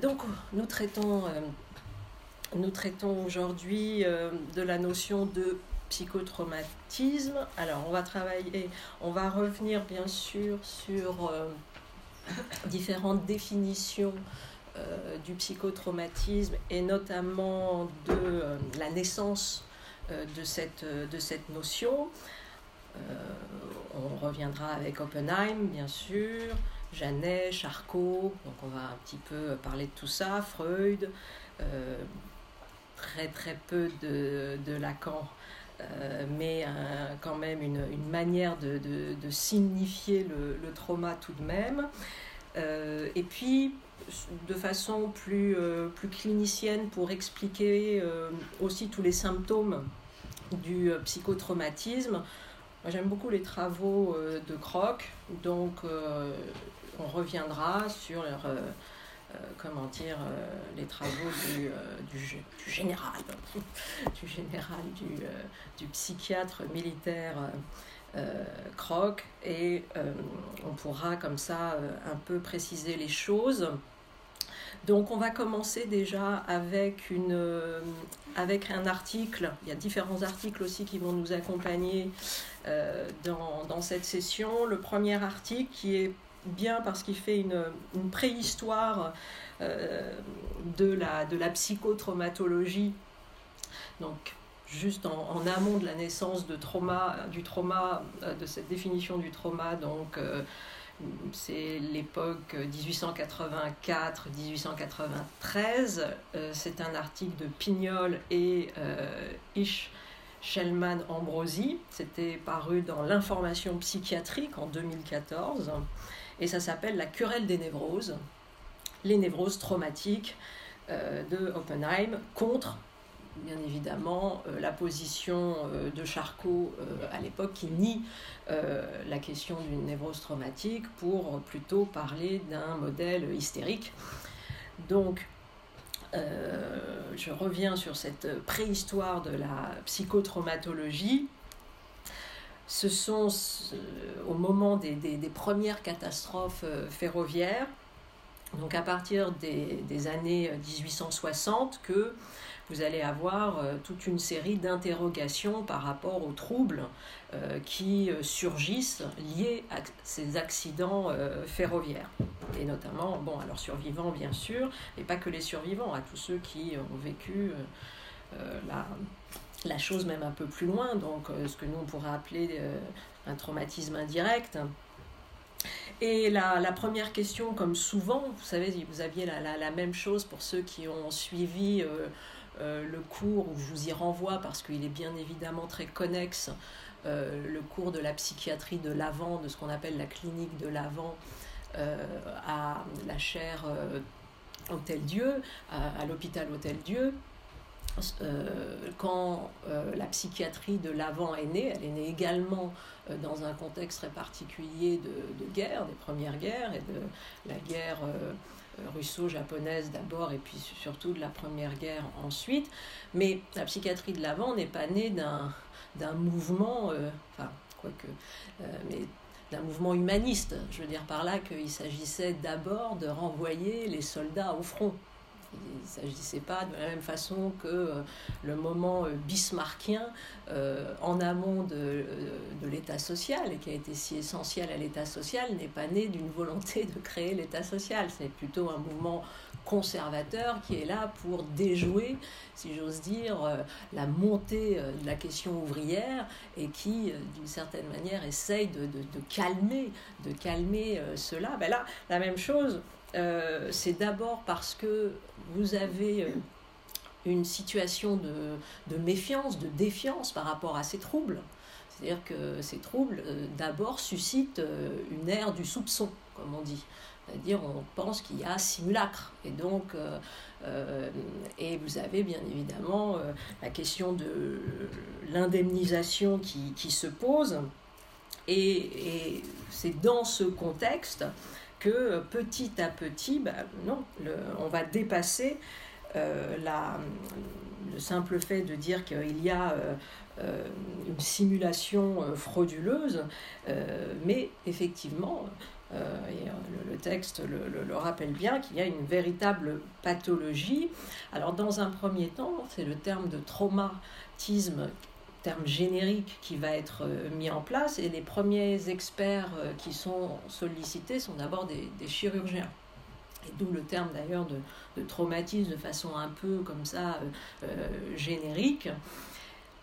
donc, nous traitons, nous traitons aujourd'hui de la notion de psychotraumatisme. Alors, on va travailler, on va revenir bien sûr sur différentes définitions euh, du psychotraumatisme et notamment de euh, la naissance euh, de, cette, de cette notion. on reviendra avec Oppenheim, bien sûr, Janet, Charcot, donc on va un petit peu parler de tout ça, Freud, très très peu de, Lacan. mais quand même une, manière de, signifier le, trauma tout de même. et puis, de façon plus, euh, clinicienne pour expliquer euh, aussi tous les symptômes du euh, psychotraumatisme. J'aime beaucoup les travaux de Croc, donc on reviendra sur comment dire, les travaux du, du, général, du général, du, psychiatre militaire Croc, et on pourra comme ça un peu préciser les choses. Donc on va commencer déjà avec, une, euh, avec un article. Il y a différents articles aussi qui vont nous accompagner euh, dans, cette session. Le premier article qui est bien parce qu'il fait une, préhistoire euh, de, la, de la psychotraumatologie. Donc juste en, amont de la naissance de trauma, du trauma, de cette définition du trauma, donc c'est l'époque 1884-1893. Euh, c'est un article de Pignol et euh, Ish Shellman Ambrosi. C'était paru dans l'information psychiatrique en 2014. Et ça s'appelle La querelle des névroses, les névroses traumatiques euh, de Oppenheim contre bien évidemment euh, la position euh, de Charcot à l'époque qui nie la question d'une névrose traumatique pour plutôt parler d'un modèle hystérique. Donc, je reviens sur cette préhistoire de la psychotraumatologie. Ce sont au moment des, premières catastrophes ferroviaires, donc à partir des, années 1860, que vous allez avoir euh, toute une série d'interrogations par rapport aux troubles euh, qui euh, surgissent liés à ces accidents ferroviaires. Et notamment, bon, alors survivants bien sûr, mais pas que les survivants, à tous ceux qui ont vécu la, la chose même un peu plus loin, donc ce que nous on pourrait appeler un traumatisme indirect. Et la, la, première question, comme souvent, vous savez, vous aviez la, la, même chose pour ceux qui ont suivi euh, le cours, où je vous y renvoie parce qu'il est bien évidemment très connexe, euh, le cours de la psychiatrie de l'avant, de ce qu'on appelle la clinique de l'avant, euh, à la chaire Hôtel Dieu, à, à l'hôpital Hôtel Dieu. Quand la psychiatrie de l'avant est née, elle est née également dans un contexte très particulier de, guerre, des premières guerres et de la guerre russo-japonaise d'abord et puis surtout de la Première Guerre ensuite. Mais la psychiatrie de l'avant n'est pas née d'un, d'un mouvement, euh, enfin, quoique, euh, mais d'un mouvement humaniste. Je veux dire par là qu'il s'agissait d'abord de renvoyer les soldats au front. Il ne s'agissait pas de la même façon que euh, le moment euh, bismarckien euh, en amont de, l'État social et qui a été si essentiel à l'État social n'est pas né d'une volonté de créer l'État social. C'est plutôt un mouvement conservateur qui est là pour déjouer, si j'ose dire, la montée de la question ouvrière et qui, d'une certaine manière, essaye de, de, de calmer, de calmer cela. Ben là, la même chose, euh, c'est d'abord parce que vous avez euh, une situation de, méfiance, de défiance par rapport à ces troubles. C'est-à-dire que ces troubles, euh, d'abord, suscitent une ère du soupçon, comme on dit. C'est-à-dire, on pense qu'il y a simulacre. Et donc, et vous avez bien évidemment la question de l'indemnisation qui, se pose. Et c'est dans ce contexte que petit à petit, bah, non, le, on va dépasser euh, le simple fait de dire qu'il y a euh, euh une simulation frauduleuse, mais effectivement, le, texte le, rappelle bien, qu'il y a une véritable pathologie. Alors dans un premier temps, c'est le terme de traumatisme terme générique qui va être mis en place et les premiers experts qui sont sollicités sont d'abord des, chirurgiens et d'où le terme d'ailleurs de, traumatisme de façon un peu comme ça générique.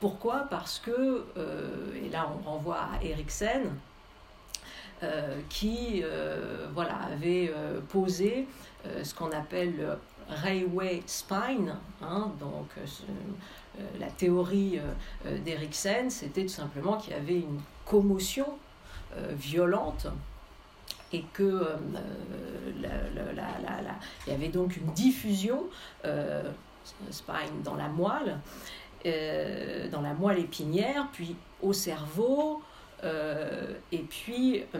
Pourquoi? Parce que, euh, et là on renvoie à Eriksen, euh, qui euh, voilà, avait posé ce qu'on appelle le railway spine, hein, donc la théorie d'Eriksen, c'était tout simplement qu'il y avait une commotion violente et que il y avait donc une diffusion spine dans la moelle euh, dans la moelle épinière, puis au cerveau, euh, et puis euh,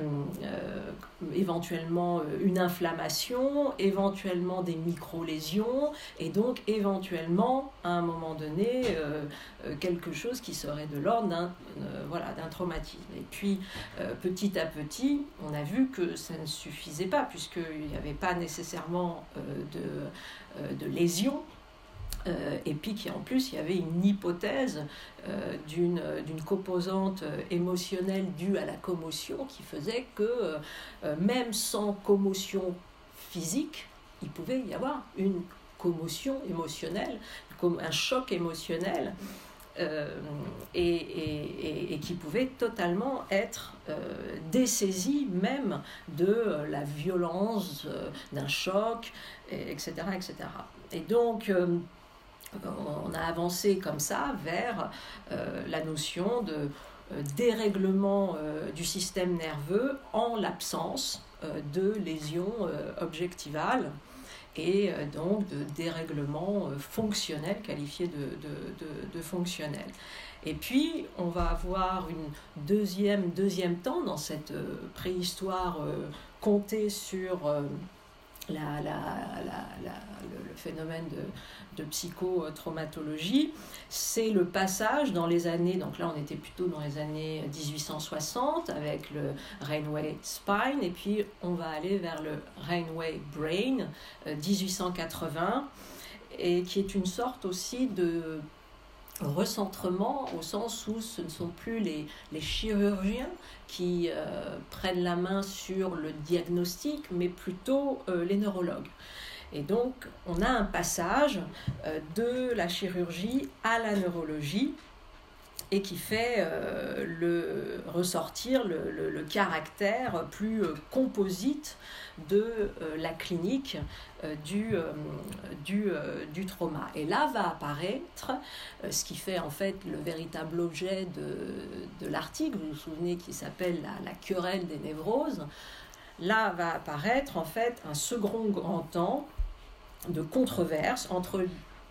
éventuellement une inflammation, éventuellement des micro-lésions, et donc éventuellement, à un moment donné, quelque chose qui serait de l'ordre d'un voilà, traumatisme. Et puis, petit à petit, on a vu que ça ne suffisait pas, puisqu'il n'y avait pas nécessairement de lésions euh, et puis qu'en plus il y avait une hypothèse euh, d'une composante émotionnelle due à la commotion qui faisait que euh, même sans commotion physique, il pouvait y avoir une commotion émotionnelle, un choc émotionnel. et, qui pouvait totalement être dessaisi même de la violence d'un choc, etc., etc. Et donc, on a avancé comme ça vers euh, la notion de euh, dérèglement euh, du système nerveux en l'absence de lésions objectivales et donc de dérèglement fonctionnel qualifié de, fonctionnel. Et puis, on va avoir une deuxième, deuxième temps dans cette préhistoire comptée sur le, phénomène de, psychotraumatologie, c'est le passage dans les années, donc là on était plutôt dans les années 1860 avec le Rainway Spine, et puis on va aller vers le Rainway Brain 1880, euh, et qui est une sorte aussi de recentrement au sens où ce ne sont plus les, les chirurgiens qui euh, prennent la main sur le diagnostic, mais plutôt euh, les neurologues. Et donc, on a un passage euh, de la chirurgie à la neurologie et qui fait euh, ressortir le, caractère plus euh, composite de la clinique du, du, trauma. Et là va apparaître ce qui fait en fait le véritable objet de, de l'article, vous vous souvenez, qui s'appelle la, querelle des névroses. Là va apparaître en fait un second grand temps de controverse entre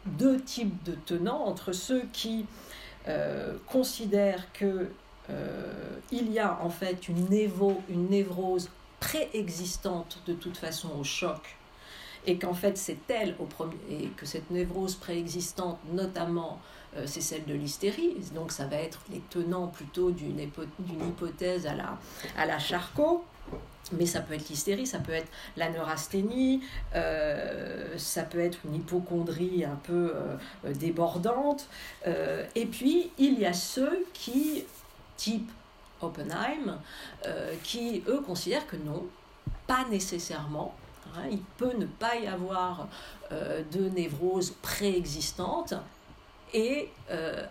deux types de tenants, entre ceux qui euh, considère que euh, il y a en fait une, une névrose préexistante de toute façon au choc et qu'en fait c'est elle au premier, et que cette névrose préexistante notamment euh, c'est celle de l'hystérie. Donc ça va être les tenants plutôt d'une hypothèse à la, à la Charcot mais ça peut être l'hystérie, ça peut être la neurasthénie, euh, ça peut être une hypochondrie un peu euh, débordante. Euh, et puis, il y a ceux qui, type Oppenheim, qui, eux, considèrent que non, pas nécessairement. Hein, il peut ne pas y avoir de névrose préexistante. Et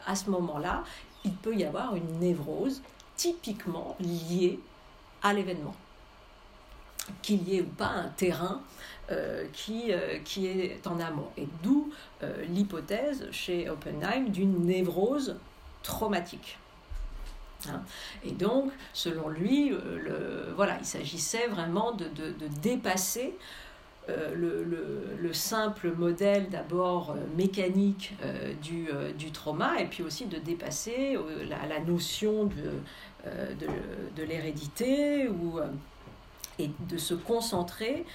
à ce moment-là, il peut y avoir une névrose typiquement liée à l'événement qu'il y ait ou pas un terrain euh, qui, euh, qui est en amont. Et d'où euh, l'hypothèse chez Oppenheim d'une névrose traumatique. Hein. Et donc, selon lui, voilà, il s'agissait vraiment de, dépasser le, le, le, simple modèle d'abord mécanique du, trauma et puis aussi de dépasser la, notion de, de, de l'hérédité ou et de se concentrer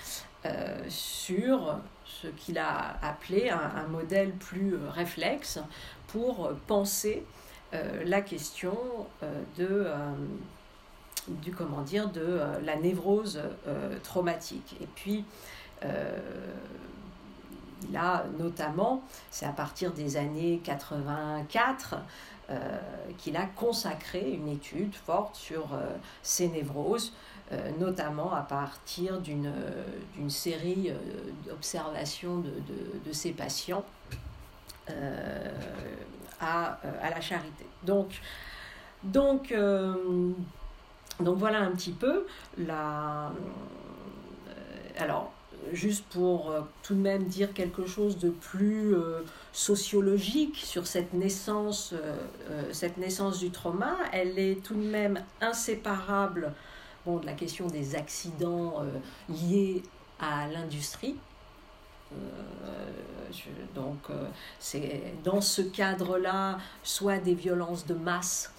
euh, sur ce qu'il a appelé un, modèle plus euh, réflexe pour penser euh, la question de, du comment dire de la névrose traumatique. Et puis là, notamment, c'est à partir des années 84 qu'il a consacré une étude forte sur ces névroses euh, notamment à partir d'une série euh, d'observations de, de, ces patients euh, à, à, la charité. Donc, donc, donc voilà un petit peu la... alors, juste pour tout de même dire quelque chose de plus sociologique sur cette naissance, cette naissance du trauma, elle est tout de même inséparable de la question des accidents euh, liés à l'industrie. Euh, donc, euh, c'est dans ce cadre-là, soit des violences de masse,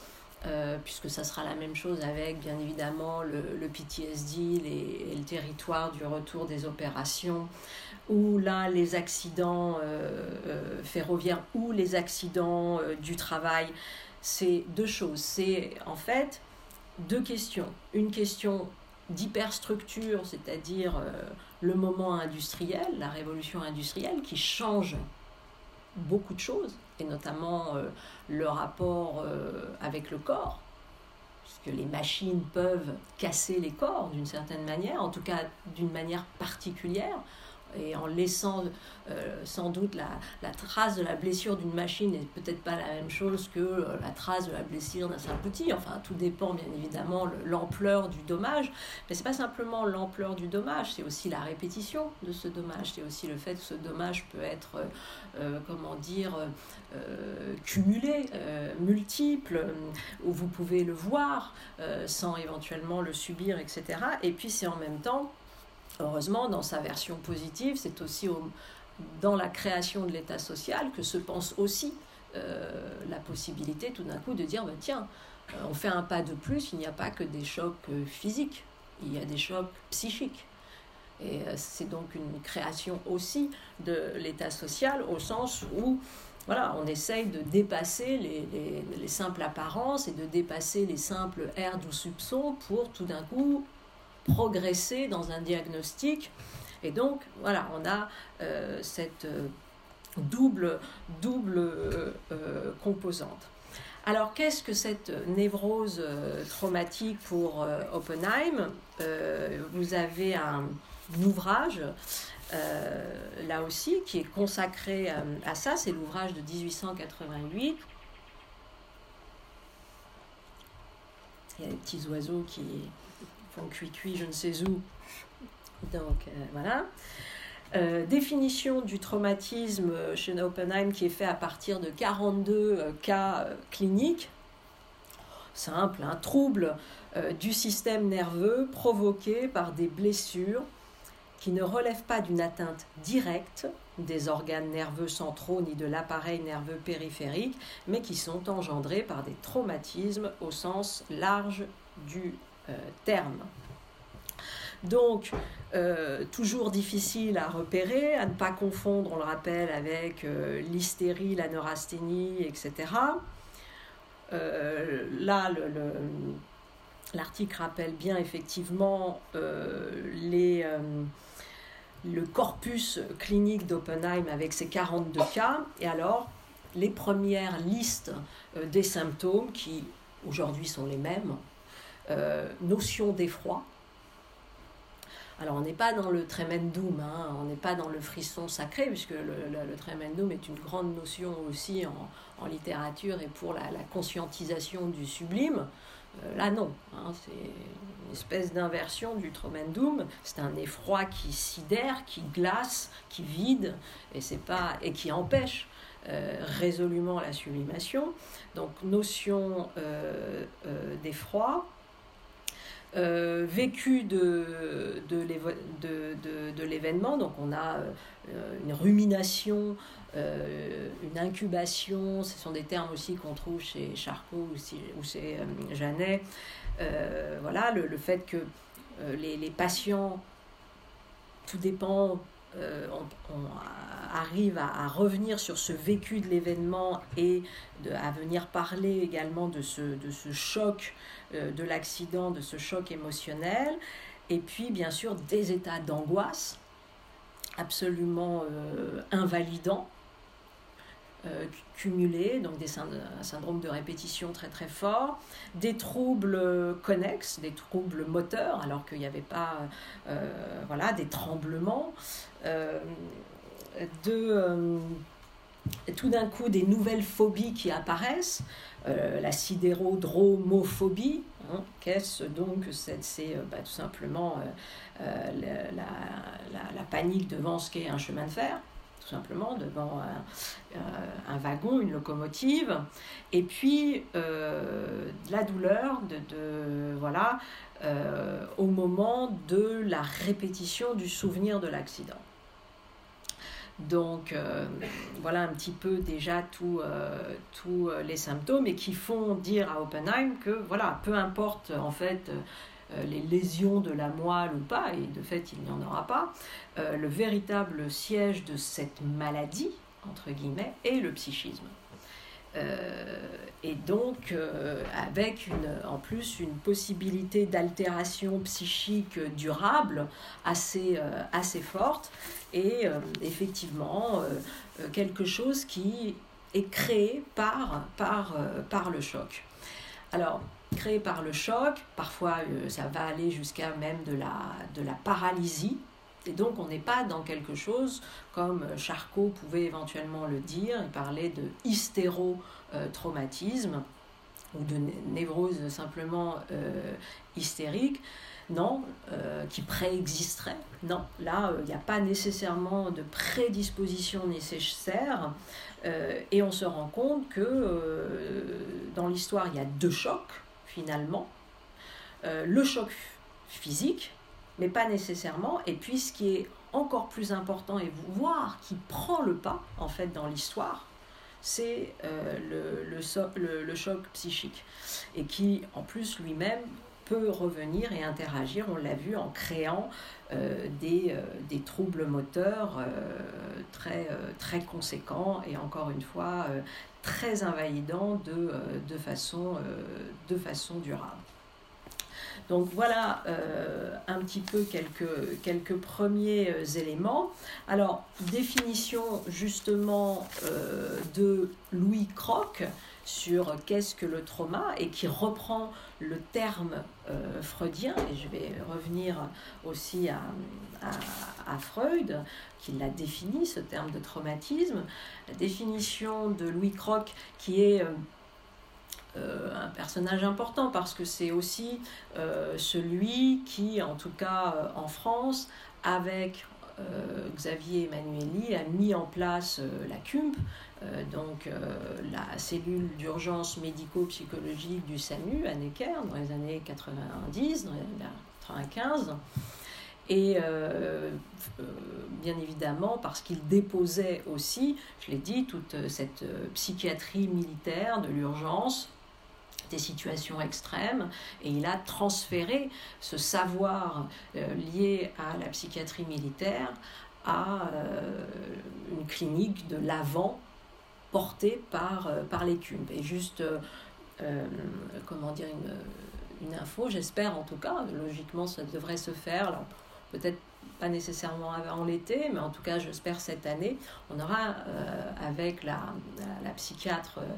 puisque ça sera la même chose avec, bien évidemment, le, PTSD et le territoire du retour des opérations, ou là, les accidents ferroviaires ou les accidents du travail. C'est deux choses. C'est en fait deux questions. Une question d'hyperstructure, c'est-à-dire euh, le moment industriel, la révolution industrielle qui change beaucoup de choses, et notamment euh, le rapport euh, avec le corps, puisque les machines peuvent casser les corps d'une certaine manière, en tout cas d'une manière particulière et en laissant euh, sans doute la, trace de la blessure d'une machine n'est peut-être pas la même chose que euh, la trace de la blessure d'un simple outil. Enfin, tout dépend bien évidemment l'ampleur du dommage, mais c'est pas simplement l'ampleur du dommage, c'est aussi la répétition de ce dommage, c'est aussi le fait que ce dommage peut être, euh, comment dire, cumulé, multiple, où vous pouvez le voir sans éventuellement le subir, etc. Et puis c'est en même temps Heureusement, dans sa version positive, c'est aussi dans la création de l'État social que se pense aussi euh, la possibilité tout d'un coup de dire, bah, tiens, euh, on fait un pas de plus, il n'y a pas que des chocs euh, physiques, il y a des chocs psychiques. Et c'est donc une création aussi de l'État social au sens où voilà, on essaye de dépasser les, les, les, simples apparences et de dépasser les simples airs du soupçon pour tout d'un coup progresser dans un diagnostic. Et donc, voilà, on a euh, cette euh, double, double euh, composante. Alors, qu'est-ce que cette névrose traumatique pour Oppenheim? Vous avez un, ouvrage, là aussi, qui est consacré à ça, c'est l'ouvrage de 1888. Il y a des petits oiseaux qui, cuit-cuit, je ne sais où. Donc euh, voilà. Euh, définition du traumatisme chez Oppenheim qui est fait à partir de 42 euh, cas cliniques. Simple, un trouble du système nerveux provoqué par des blessures qui ne relèvent pas d'une atteinte directe des organes nerveux centraux ni de l'appareil nerveux périphérique, mais qui sont engendrés par des traumatismes au sens large du terme. Donc, euh, toujours difficile à repérer, à ne pas confondre, on le rappelle, avec euh, l'hystérie, la neurasthénie, etc. là, l'article rappelle bien effectivement les, le corpus clinique d'Oppenheim avec ses 42 cas, et alors les premières listes des symptômes qui aujourd'hui sont les mêmes, euh, notion d'effroi. Alors on n'est pas dans le tremendum, hein, on n'est pas dans le frisson sacré, puisque le, le, est une grande notion aussi en, littérature et pour la, conscientisation du sublime. Euh, là non, hein, c'est une espèce d'inversion du tremendum, c'est un effroi qui sidère, qui glace, qui vide, et, c'est pas, et qui empêche euh, résolument la sublimation. Donc notion d'effroi, euh, vécu de, de, l'événement. Donc on a euh, une rumination, euh, une incubation, ce sont des termes aussi qu'on trouve chez Charcot ou, chez Janet. voilà, le, fait que les, patients, tout dépend on, arrive à, revenir sur ce vécu de l'événement et à venir parler également de de ce choc de l'accident, de ce choc émotionnel, et puis bien sûr des états d'angoisse absolument invalidants euh, cumulés, donc des un syndrome de répétition très très fort, des troubles connexes, des troubles moteurs, alors qu'il n'y avait pas, euh, voilà, des tremblements, euh, tout d'un coup des nouvelles phobies qui apparaissent, la sidérodromophobie, hein, qu'est-ce donc C'est bah, tout simplement la, la, panique devant ce qu'est un chemin de fer simplement, devant un, euh, wagon, une locomotive, et puis euh, la douleur de, voilà, euh, au moment de la répétition du souvenir de l'accident. Donc voilà un petit peu déjà tous les symptômes et qui font dire à Oppenheim que voilà, peu importe en fait euh, les lésions de la moelle ou pas, et de fait il n'y en aura pas, euh, le véritable siège de cette maladie, entre guillemets, est le psychisme. Euh, et donc avec une, en plus une possibilité d'altération psychique durable assez, assez forte et effectivement quelque chose qui est créé par, par, par le choc. Alors créé par le choc, parfois euh, ça va aller jusqu'à même de la, de la paralysie. Et donc on n'est pas dans quelque chose comme euh, Charcot pouvait éventuellement le dire, il parlait de hystérotraumatisme ou de névrose simplement euh, hystérique. Non, qui préexisterait. Non, là, il n'y a pas nécessairement de prédisposition nécessaire. et on se rend compte que dans l'histoire, il y a deux chocs finalement, euh, le choc physique, mais pas nécessairement. Et puis ce qui est encore plus important et voir qui prend le pas en fait dans l'histoire, c'est euh, le, choc psychique et qui en plus lui-même peut revenir et interagir, on l'a vu, en créant euh, des, des, troubles moteurs très, conséquents et encore une fois très invalidant de, euh, de, façon, euh, de façon durable. Donc voilà euh, un petit peu quelques, premiers éléments. Alors, définition justement de Louis Croc sur qu'est-ce que le trauma et qui reprend le terme freudien, et je vais revenir aussi à, à Freud, qui l'a défini, ce terme de traumatisme. La définition de Louis Croc, qui est euh, euh, un personnage important parce que c'est aussi euh, celui qui, en tout cas en France, avec Xavier Emmanueli, a mis en place la CUMP, donc la cellule d'urgence médico-psychologique du SAMU à Necker dans les années 90, dans les années 95. Et euh, euh, bien évidemment, parce qu'il déposait aussi, je l'ai dit, toute cette euh, psychiatrie militaire de l'urgence, des situations extrêmes, et il a transféré ce savoir lié à la psychiatrie militaire à une clinique de l'avant portée par, par les. Et juste, comment dire, une, une info, j'espère en tout cas, logiquement ça devrait se faire. Peut-être pas nécessairement avant l'été, mais en tout cas, j'espère cette année, on aura euh, avec la, la, psychiatre euh,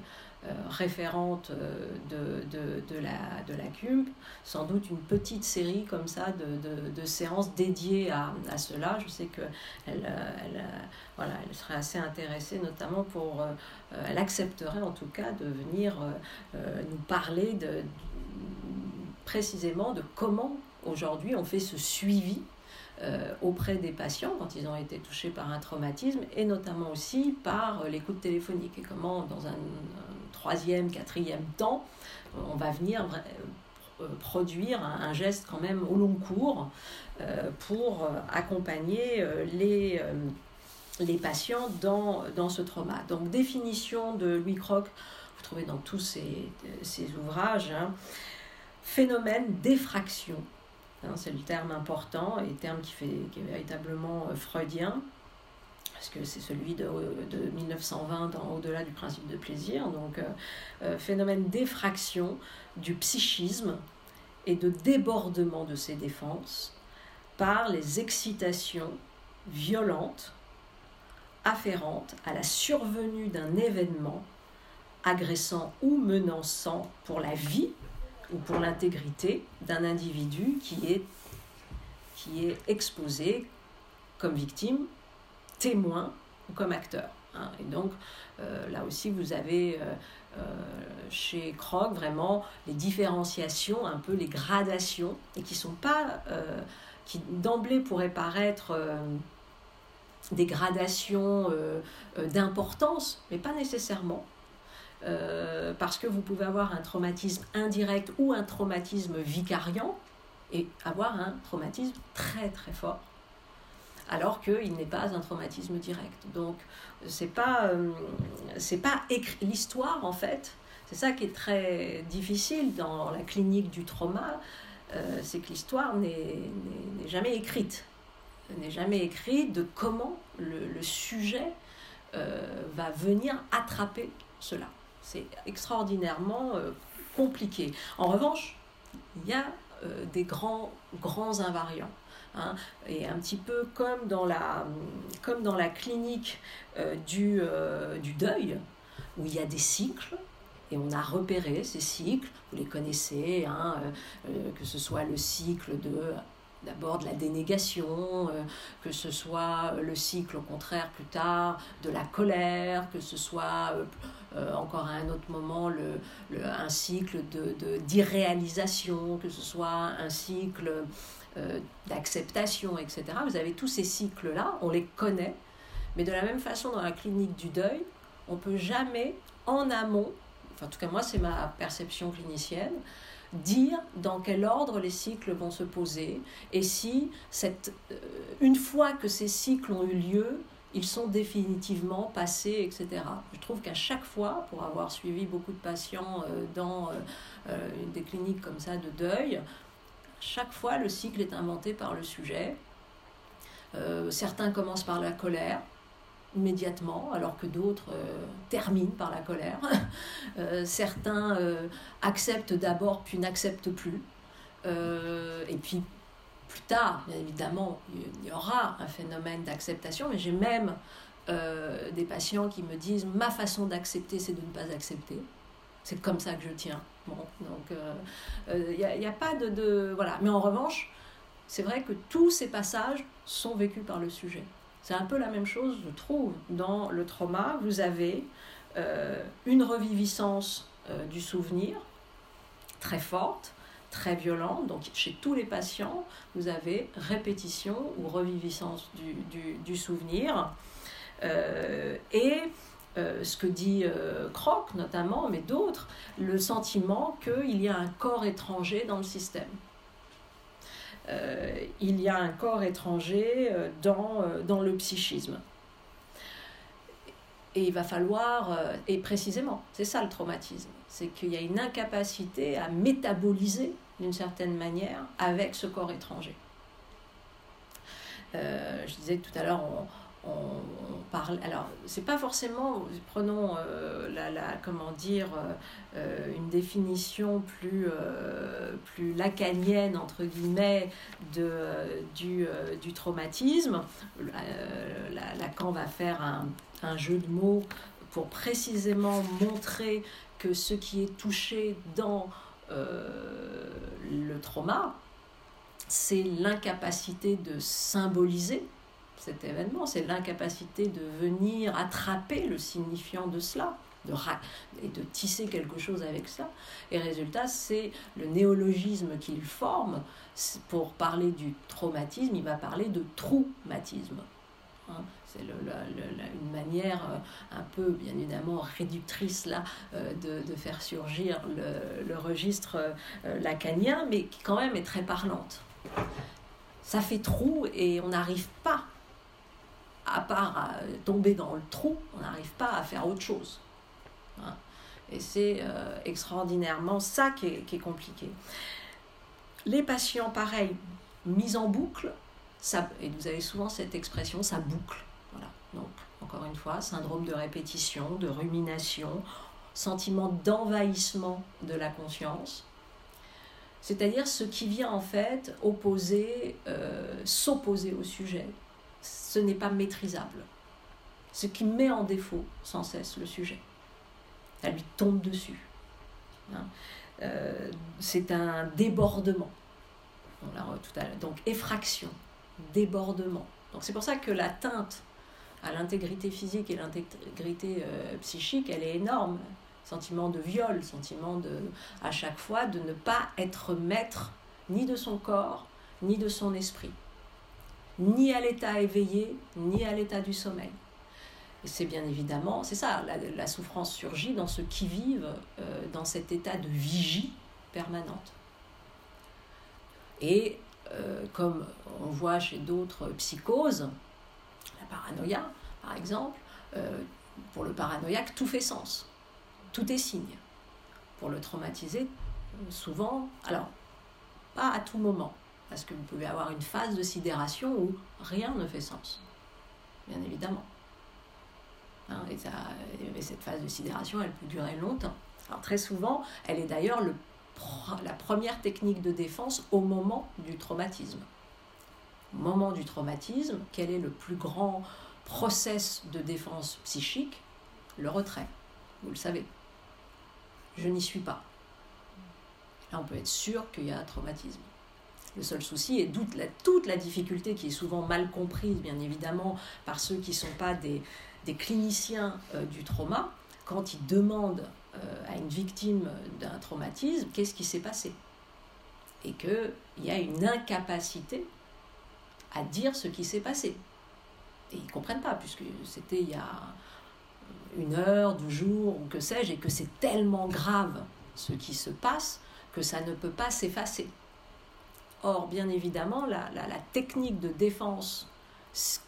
référente euh, de, de, de, la, de la CUMP, sans doute une petite série comme ça de, de séances dédiées à, à, cela. Je sais qu'elle elle, voilà, elle serait assez intéressée, notamment pour. elle accepterait en tout cas de venir nous parler de, précisément de comment aujourd'hui on fait ce suivi euh, auprès des patients quand ils ont été touchés par un traumatisme et notamment aussi par l'écoute téléphonique et comment dans un, troisième, quatrième temps, on va venir euh, produire un, geste quand même au long cours euh, pour accompagner les, les patients dans, dans ce trauma. Donc définition de Louis Croc, vous trouvez dans tous ces, ces ouvrages, hein. phénomène d'effraction Hein, c'est le terme important et terme qui, fait, qui est véritablement freudien parce que c'est celui de, de 1920 dans Au-delà du principe de plaisir. Donc, phénomène d'effraction du psychisme et de débordement de ses défenses par les excitations violentes afférentes à la survenue d'un événement agressant ou menaçant pour la vie ou pour l'intégrité d'un individu qui est, qui est exposé comme victime, témoin ou comme acteur. Hein. Et donc euh, là aussi vous avez euh, euh, chez Krog vraiment les différenciations, un peu les gradations, et qui sont pas, qui d'emblée pourraient paraître des gradations d'importance, mais pas nécessairement. parce que vous pouvez avoir un traumatisme indirect ou un traumatisme vicariant et avoir un traumatisme très très fort alors qu'il n'est pas un traumatisme direct. Donc, c'est pas, euh, c'est pas l'histoire en fait. C'est ça qui est très difficile dans la clinique du trauma, euh, c'est que l'histoire n'est jamais écrite, n'est jamais écrite de comment le, sujet euh, va venir attraper cela. C'est extraordinairement compliqué. En revanche, il y a des grands, grands invariants. Hein, et un petit peu comme dans la, comme dans la clinique euh, du, euh, du deuil, où il y a des cycles, et on a repéré ces cycles, vous les connaissez, hein, euh, que ce soit le cycle de d'abord de la dénégation, que ce soit le cycle au contraire plus tard de la colère, que ce soit encore à un autre moment le, un cycle d'irréalisation, de, que ce soit un cycle euh, d'acceptation, etc. Vous avez tous ces cycles-là, on les connaît, mais de la même façon dans la clinique du deuil, on peut jamais en amont, enfin en tout cas moi c'est ma perception clinicienne, dire dans quel ordre les cycles vont se poser et si cette, euh, une fois que ces cycles ont eu lieu, ils sont définitivement passés, etc. Je trouve qu'à chaque fois, pour avoir suivi beaucoup de patients euh, dans des cliniques comme ça de deuil, chaque fois, le cycle est inventé par le sujet. Euh, certains commencent par la colère immédiatement, alors que d'autres euh, terminent par la colère. Euh, certains acceptent d'abord puis n'acceptent plus. et puis plus tard, bien évidemment, il y aura un phénomène d'acceptation, mais j'ai même des patients qui me disent ma façon d'accepter, c'est de ne pas accepter. C'est comme ça que je tiens. Donc il euh, n'y euh, a, pas de, Voilà. Mais en revanche, c'est vrai que tous ces passages sont vécus par le sujet. C'est un peu la même chose, je trouve, dans le trauma. Vous avez euh, une reviviscence du souvenir très forte, très violente. Donc chez tous les patients, vous avez répétition ou reviviscence du, du souvenir. et euh, ce que dit euh, Croc notamment, mais d'autres, le sentiment qu'il y a un corps étranger dans le système. Euh, il y a un corps étranger dans, dans le psychisme. Et il va falloir, et précisément, c'est ça le traumatisme, c'est qu'il y a une incapacité à métaboliser d'une certaine manière avec ce corps étranger. je disais tout à l'heure, on, on, parle. Alors, c'est pas forcément, prenons euh, la, comment dire, euh, une définition plus, euh, plus lacanienne, entre guillemets, de, du, du traumatisme. Lacan va faire un, un, jeu de mots pour précisément montrer que ce qui est touché dans le trauma, c'est l'incapacité de symboliser cet événement, c'est l'incapacité de venir attraper le signifiant de cela de et de tisser quelque chose avec ça. Et résultat, c'est le néologisme qu'il forme. Pour parler du traumatisme, il va parler de traumatisme. Hein. c'est une manière euh, un peu, bien évidemment, réductrice là, euh, de, faire surgir le, registre euh, lacanien, mais qui quand même est très parlante. Ça fait trou et on n'arrive pas à part tomber dans le trou, on n'arrive pas à faire autre chose. Hein. Et c'est euh, extraordinairement ça qui est, compliqué. les patients, pareil, mis en boucle, et vous avez souvent cette expression, ça boucle. Voilà. Donc, encore une fois, syndrome de répétition, de rumination, sentiment d'envahissement de la conscience. C'est-à-dire ce qui vient en fait opposer, euh, s'opposer au sujet. Ce n'est pas maîtrisable. Ce qui met en défaut sans cesse le sujet. Ça lui tombe dessus. Hein. Euh, c'est un débordement. Donc effraction, débordement. C'est pour ça que l'atteinte à l'intégrité physique et l'intégrité euh, psychique, elle est énorme. Sentiment de viol, sentiment de, à chaque fois de ne pas être maître ni de son corps, ni de son esprit, ni à l'état éveillé, ni à l'état du sommeil. C'est bien évidemment, c'est ça, la, souffrance surgit dans ceux qui vivent euh, dans cet état de vigie permanente. Et euh, comme on voit chez d'autres psychoses, la paranoïa par exemple, euh, pour le paranoïaque, tout fait sens, tout est signe. Pour le traumatiser, souvent, alors, pas à tout moment, parce que vous pouvez avoir une phase de sidération où rien ne fait sens, bien évidemment. Hein, et, cette phase de sidération, elle peut durer longtemps. Très souvent, elle est d'ailleurs la première technique de défense au moment du traumatisme. Au moment du traumatisme, quel est le plus grand process de défense psychique? Le retrait. Vous le savez. Je n'y suis pas. Là, on peut être sûr qu'il y a un traumatisme. Le seul souci est toute la, difficulté qui est souvent mal comprise, bien évidemment, par ceux qui ne sont pas des, des cliniciens euh, du trauma, quand ils demandent euh, à une victime d'un traumatisme qu'est-ce qui s'est passé? Et qu'il y a une incapacité à dire ce qui s'est passé. Et ils ne comprennent pas, puisque c'était il y a une heure, deux jours, ou que sais-je, et que c'est tellement grave ce qui se passe que ça ne peut pas s'effacer. Or, bien évidemment, la, technique de défense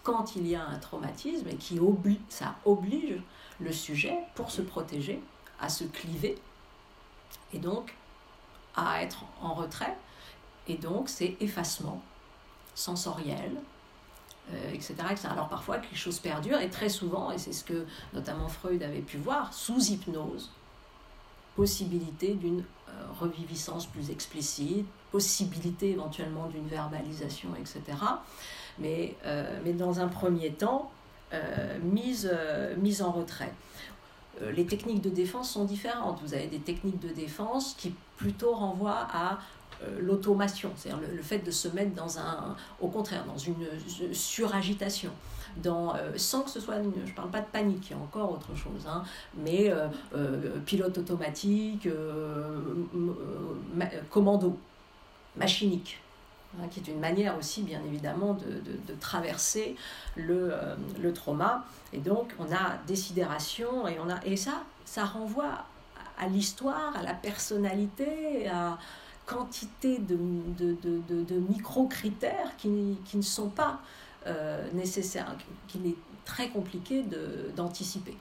quand il y a un traumatisme et qui oblige, ça oblige le sujet, pour se protéger, à se cliver et donc à être en retrait. Et donc c'est effacement sensoriel, euh, etc., Alors parfois que les choses perdurent et très souvent, et c'est ce que notamment Freud avait pu voir, sous hypnose, possibilité d'une reviviscence plus explicite, possibilité éventuellement d'une verbalisation, etc mais, euh, mais dans un premier temps, euh, mise, euh, mise en retrait. les techniques de défense sont différentes. Vous avez des techniques de défense qui plutôt renvoient à l'automation, c'est-à-dire le, fait de se mettre dans un, au contraire, dans une suragitation, dans, sans que ce soit, je ne parle pas de panique, il y a encore autre chose, hein, mais pilote automatique, commando, machinique. Hein, qui est une manière aussi, bien évidemment, de, de, traverser le, euh, le, trauma. Et donc, on a des sidérations, et, on a, et ça, ça renvoie à l'histoire, à la personnalité, à quantité de, de micro-critères qui, qui, ne sont pas euh, nécessaires, qu'il est très compliqué d'anticiper.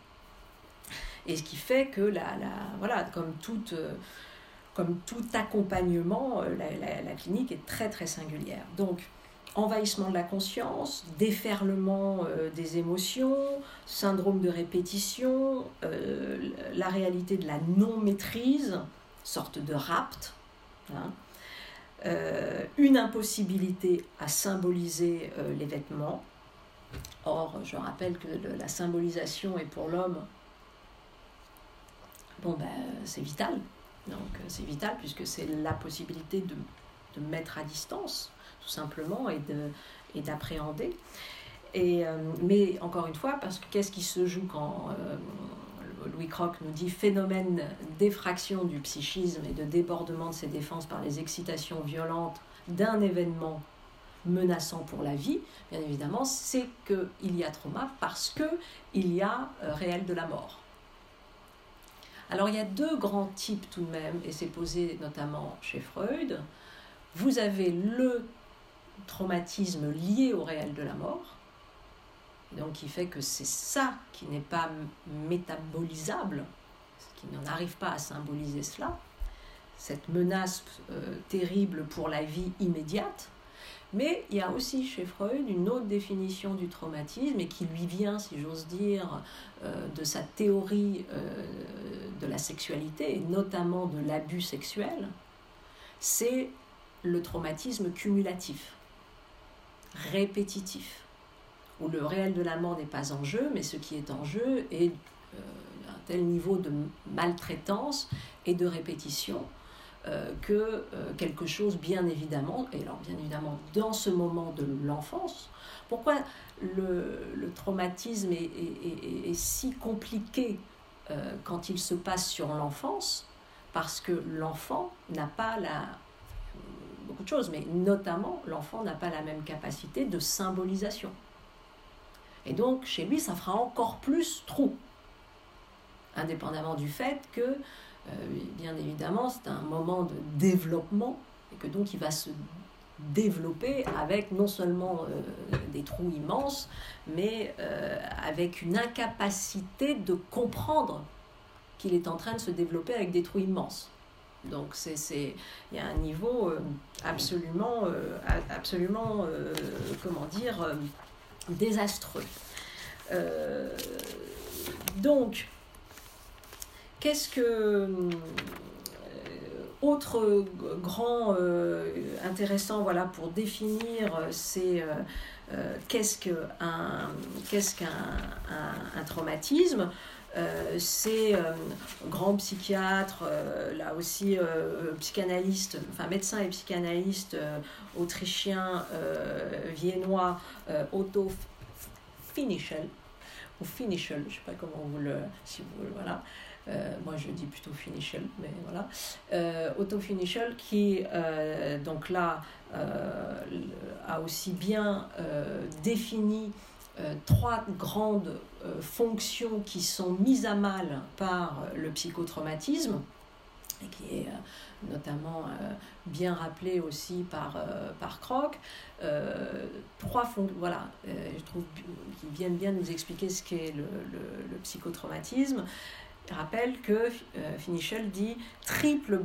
Et ce qui fait que, la, la, voilà, comme toute... Euh, comme tout accompagnement, euh, la, clinique est très très singulière. Donc, envahissement de la conscience, déferlement des émotions, syndrome de répétition, la réalité de la non-maîtrise, sorte de rapt, hein, une impossibilité à symboliser les vêtements. Or, je rappelle que la symbolisation est pour l'homme, bon ben, c'est vital, donc euh, c'est vital puisque c'est la possibilité de, de, mettre à distance, tout simplement, et d'appréhender. Et, et euh, mais encore une fois, parce que qu'est-ce qui se joue quand euh, Louis Croc nous dit phénomène d'effraction du psychisme et de débordement de ses défenses par les excitations violentes d'un événement menaçant pour la vie, bien évidemment, c'est qu'il y a trauma parce qu'il y a réel de la mort. Alors il y a deux grands types tout de même, et c'est posé notamment chez Freud. Vous avez le traumatisme lié au réel de la mort, donc qui fait que c'est ça qui n'est pas métabolisable, qui n'en arrive pas à symboliser cela. cette menace terrible pour la vie immédiate. Mais il y a aussi chez Freud une autre définition du traumatisme et qui lui vient, si j'ose dire, de sa théorie de la sexualité et notamment de l'abus sexuel, c'est le traumatisme cumulatif, répétitif, où le réel de la mort n'est pas en jeu, mais ce qui est en jeu est euh, un tel niveau de maltraitance et de répétition euh, que euh, quelque chose, bien évidemment, et alors bien évidemment dans ce moment de l'enfance, pourquoi le, traumatisme est, si compliqué quand il se passe sur l'enfance? Parce que l'enfant n'a pas la, beaucoup de choses, mais notamment l'enfant n'a pas la même capacité de symbolisation. Et donc chez lui, ça fera encore plus trou, indépendamment du fait que, euh, bien évidemment, c'est un moment de développement et que donc il va se développer avec non seulement euh, des trous immenses, mais euh, avec une incapacité de comprendre qu'il est en train de se développer avec des trous immenses. Donc c'est il y a un niveau absolument absolument comment dire désastreux. donc qu'est-ce que autre grand intéressant voilà pour définir c'est qu'est-ce qu'un qu'est-ce qu'un un traumatisme? Euh, c'est euh, grand psychiatre, euh, là aussi psychanalyste, enfin médecin et psychanalyste autrichien, viennois, Otto Finichel, ou Finichel, je ne sais pas comment vous le. Si vous, voilà. moi je dis plutôt Finichel, mais voilà. Otto Finichel qui, donc là, a aussi bien défini euh, trois grandes euh, fonctions qui sont mises à mal par le psychotraumatisme et qui est euh, notamment bien rappelé aussi par, par Croc. trois fonctions, voilà, je trouve qui viennent bien nous expliquer ce qu'est le, le, psychotraumatisme. Il rappelle que Finichel dit triple,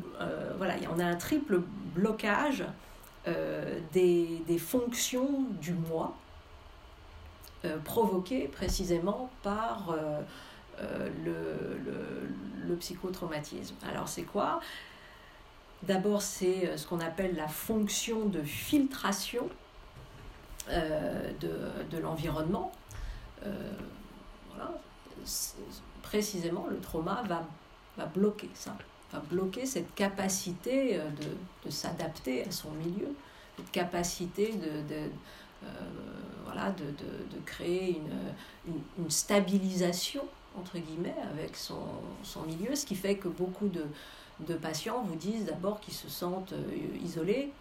voilà, on a un triple blocage des, des fonctions du moi euh, provoqué précisément par euh, euh, le, psychotraumatisme. Alors c'est quoi? D'abord c'est ce qu'on appelle la fonction de filtration de, l'environnement. voilà. Précisément, le trauma va, bloquer ça, va bloquer cette capacité de, s'adapter à son milieu, cette capacité de, voilà, de, de, de créer une, une, stabilisation, entre guillemets, avec son, son, milieu, ce qui fait que beaucoup de, de patients vous disent d'abord qu'ils se sentent euh, isolés,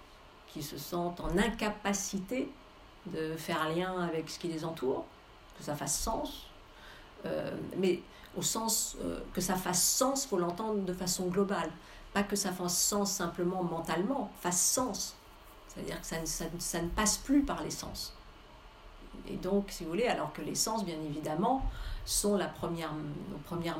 qu'ils se sentent en incapacité de faire lien avec ce qui les entoure, que ça fasse sens. Euh, mais au sens que ça fasse sens, faut l'entendre de façon globale. Pas que ça fasse sens simplement mentalement, fasse sens c'est-à-dire que ça, ça, ça, ne passe plus par les sens. Et donc, si vous voulez, alors que les sens, bien évidemment, sont la première, nos premières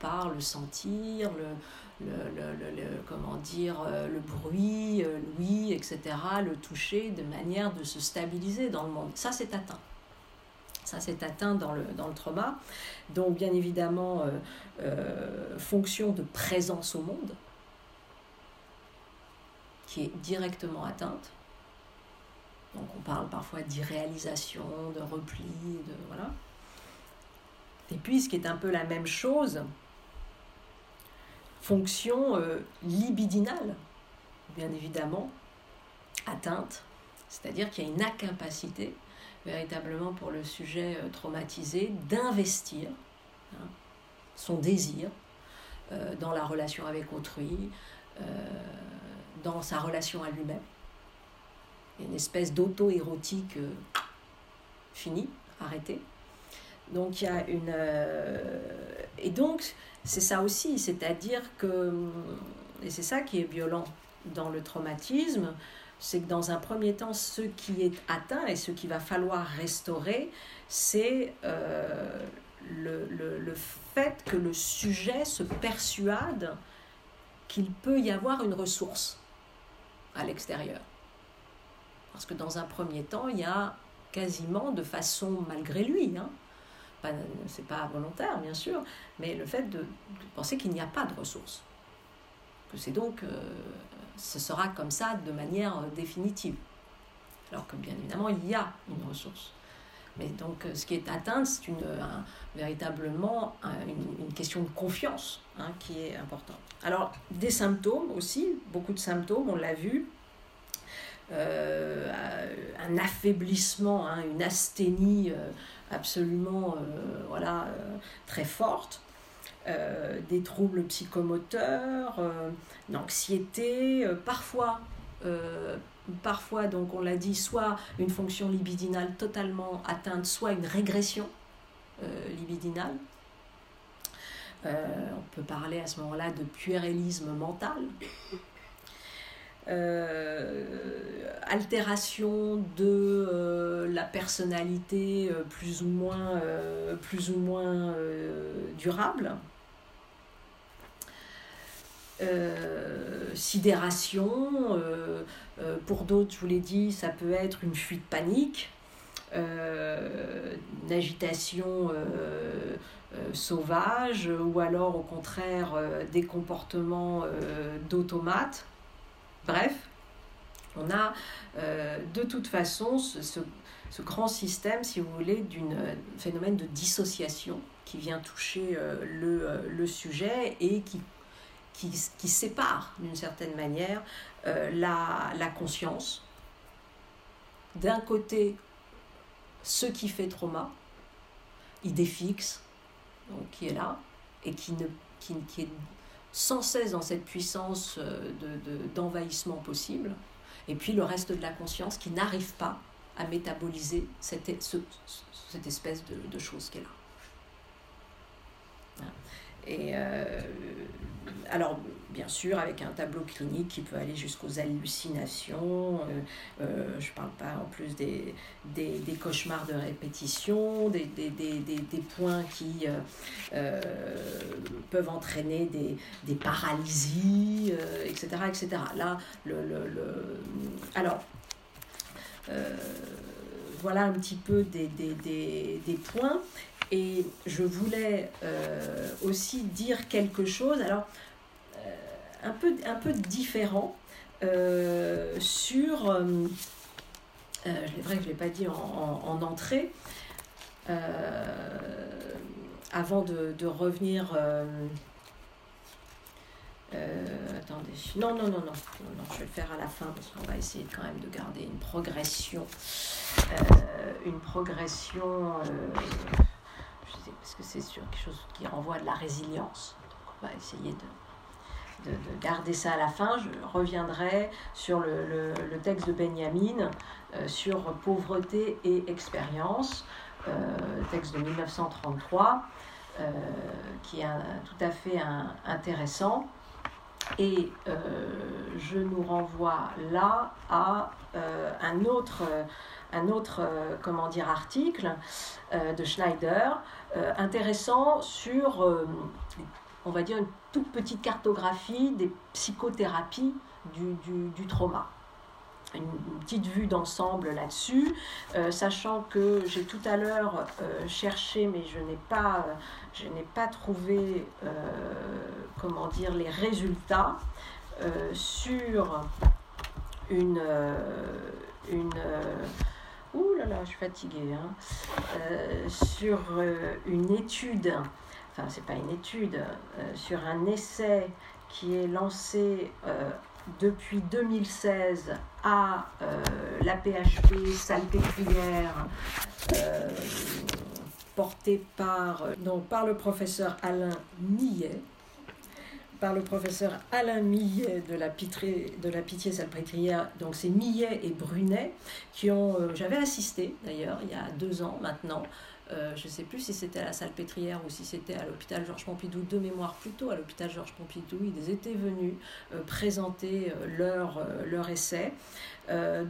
par le sentir, le, le, le, comment dire, euh, le bruit, euh, l'ouïe, etc., le toucher, de manière de se stabiliser dans le monde. Ça, c'est atteint. Ça, c'est atteint dans le, dans le trauma. Donc, bien évidemment, euh, fonction de présence au monde qui est directement atteinte. Donc on parle parfois d'irréalisation, de repli, de voilà. Et puis ce qui est un peu la même chose, fonction euh, libidinale, bien évidemment, atteinte, c'est-à-dire qu'il y a une incapacité véritablement pour le sujet euh, traumatisé d'investir hein, son désir euh, dans la relation avec autrui, dans sa relation à lui-même. Une espèce d'auto-érotique euh, finie, arrêtée. Donc il y a une... Euh, et donc c'est ça aussi, c'est-à-dire que... Et c'est ça qui est violent dans le traumatisme, c'est que dans un premier temps, ce qui est atteint et ce qu'il va falloir restaurer, c'est euh, le, fait que le sujet se persuade qu'il peut y avoir une ressource à l'extérieur. Parce que dans un premier temps, il y a quasiment de façon malgré lui, hein, c'est pas volontaire bien sûr, mais le fait de, penser qu'il n'y a pas de ressources. Que c'est donc, euh, ce sera comme ça de manière définitive. Alors que bien évidemment, il y a une ressource. Mais donc, euh, ce qui est atteint, c'est une, véritablement une, question de confiance hein, qui est importante. Alors, des symptômes aussi, beaucoup de symptômes, on l'a vu. Euh, un affaiblissement, hein, une asthénie euh, absolument voilà, très forte. des troubles psychomoteurs, anxiété, parfois parfois, donc on l'a dit, soit une fonction libidinale totalement atteinte, soit une régression euh, libidinale. Euh, on peut parler à ce moment-là de puérilisme mental. Euh, altération de la personnalité plus ou moins, plus ou moins durable. sidération, euh, pour d'autres, je vous l'ai dit, ça peut être une fuite panique, euh, une agitation euh, sauvage, ou alors au contraire des comportements d'automate. Bref, on a de toute façon ce, grand système, si vous voulez, d'un phénomène de dissociation qui vient toucher le, sujet et qui, qui sépare d'une certaine manière euh, la, conscience. D'un côté, ce qui fait trauma, idée fixe, qui est là, et qui, ne, qui, est sans cesse dans cette puissance euh, d'envahissement de, possible, et puis le reste de la conscience qui n'arrive pas à métaboliser cette, espèce de, de chose qui est là. Et euh, alors, bien sûr, avec un tableau clinique qui peut aller jusqu'aux hallucinations. Euh, euh, je ne parle pas en plus des, des, des cauchemars de répétition, des, des, des points qui peuvent entraîner des, paralysies, etc., etc. Là, le, le, le... alors, voilà un petit peu des, des points. Et je voulais euh, aussi dire quelque chose, alors euh, un, peu, un peu différent, euh, sur. c'est vrai que je ne l'ai pas dit en, entrée. avant de, de revenir. attendez, non, non, non, non, non, je vais le faire à la fin parce qu'on va essayer quand même de garder une progression, une progression parce que c'est sur quelque chose qui renvoie de la résilience. On va essayer de, de, garder ça à la fin. Je reviendrai sur le, texte de Benjamin euh, sur pauvreté et expérience, euh, texte de 1933, euh, qui est tout à fait intéressant. Et je nous renvoie là à un autre un autre comment dire, article de Schneider euh, intéressant sur, on va dire, une toute petite cartographie des psychothérapies du, du, trauma. Une petite vue d'ensemble là-dessus, sachant que j'ai tout à l'heure cherché, mais je n'ai pas, je n'ai pas trouvé, comment dire, les résultats sur une ouh là là, je suis fatiguée, hein, euh, sur euh, une étude, enfin c'est pas une étude, euh, sur un essai qui est lancé depuis 2016 à la PHP Salpêtrière, porté par, par le professeur Alain Millet par le professeur Alain Millet de la, de la Pitié Salpêtrière. Donc c'est Millet et Brunet qui ont, euh, j'avais assisté d'ailleurs il y a deux ans maintenant, euh, je ne sais plus si c'était à la Salpêtrière ou si c'était à l'hôpital Georges Pompidou, de mémoire plutôt à l'hôpital Georges Pompidou. Ils étaient venus euh, présenter leur, leur essai.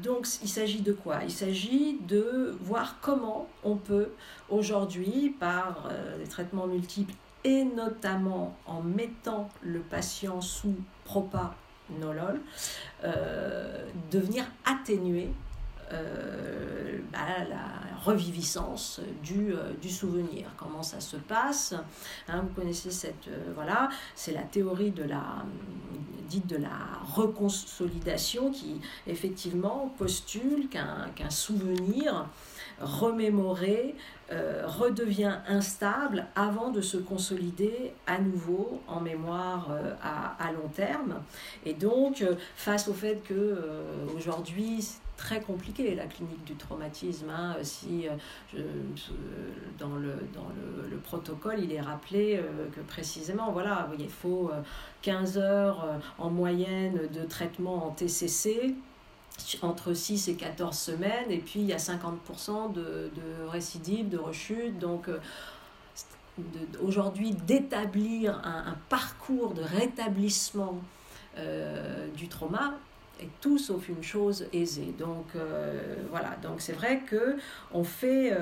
donc il s'agit de quoi? Il s'agit de voir comment on peut aujourd'hui, par des traitements multiples et notamment en mettant le patient sous propanolol, euh, de venir atténuer euh, bah, la reviviscence du, euh, du, souvenir. Comment ça se passe hein, Vous connaissez cette voilà, c'est la théorie de la dite de la reconsolidation qui effectivement postule qu'un souvenir remémoré euh, redevient instable avant de se consolider à nouveau en mémoire euh, à, long terme. Et donc, euh, face au fait que aujourd'hui très compliqué la clinique du traumatisme, hein, si dans, le, dans le, protocole il est rappelé que précisément, voilà, il faut 15 heures en moyenne de traitement en TCC entre 6 et 14 semaines, et puis il y a 50% de, de récidives, de rechutes. Donc euh, aujourd'hui, d'établir un, parcours de rétablissement euh, du trauma est tout sauf une chose aisée. Donc euh, voilà, donc c'est vrai que on fait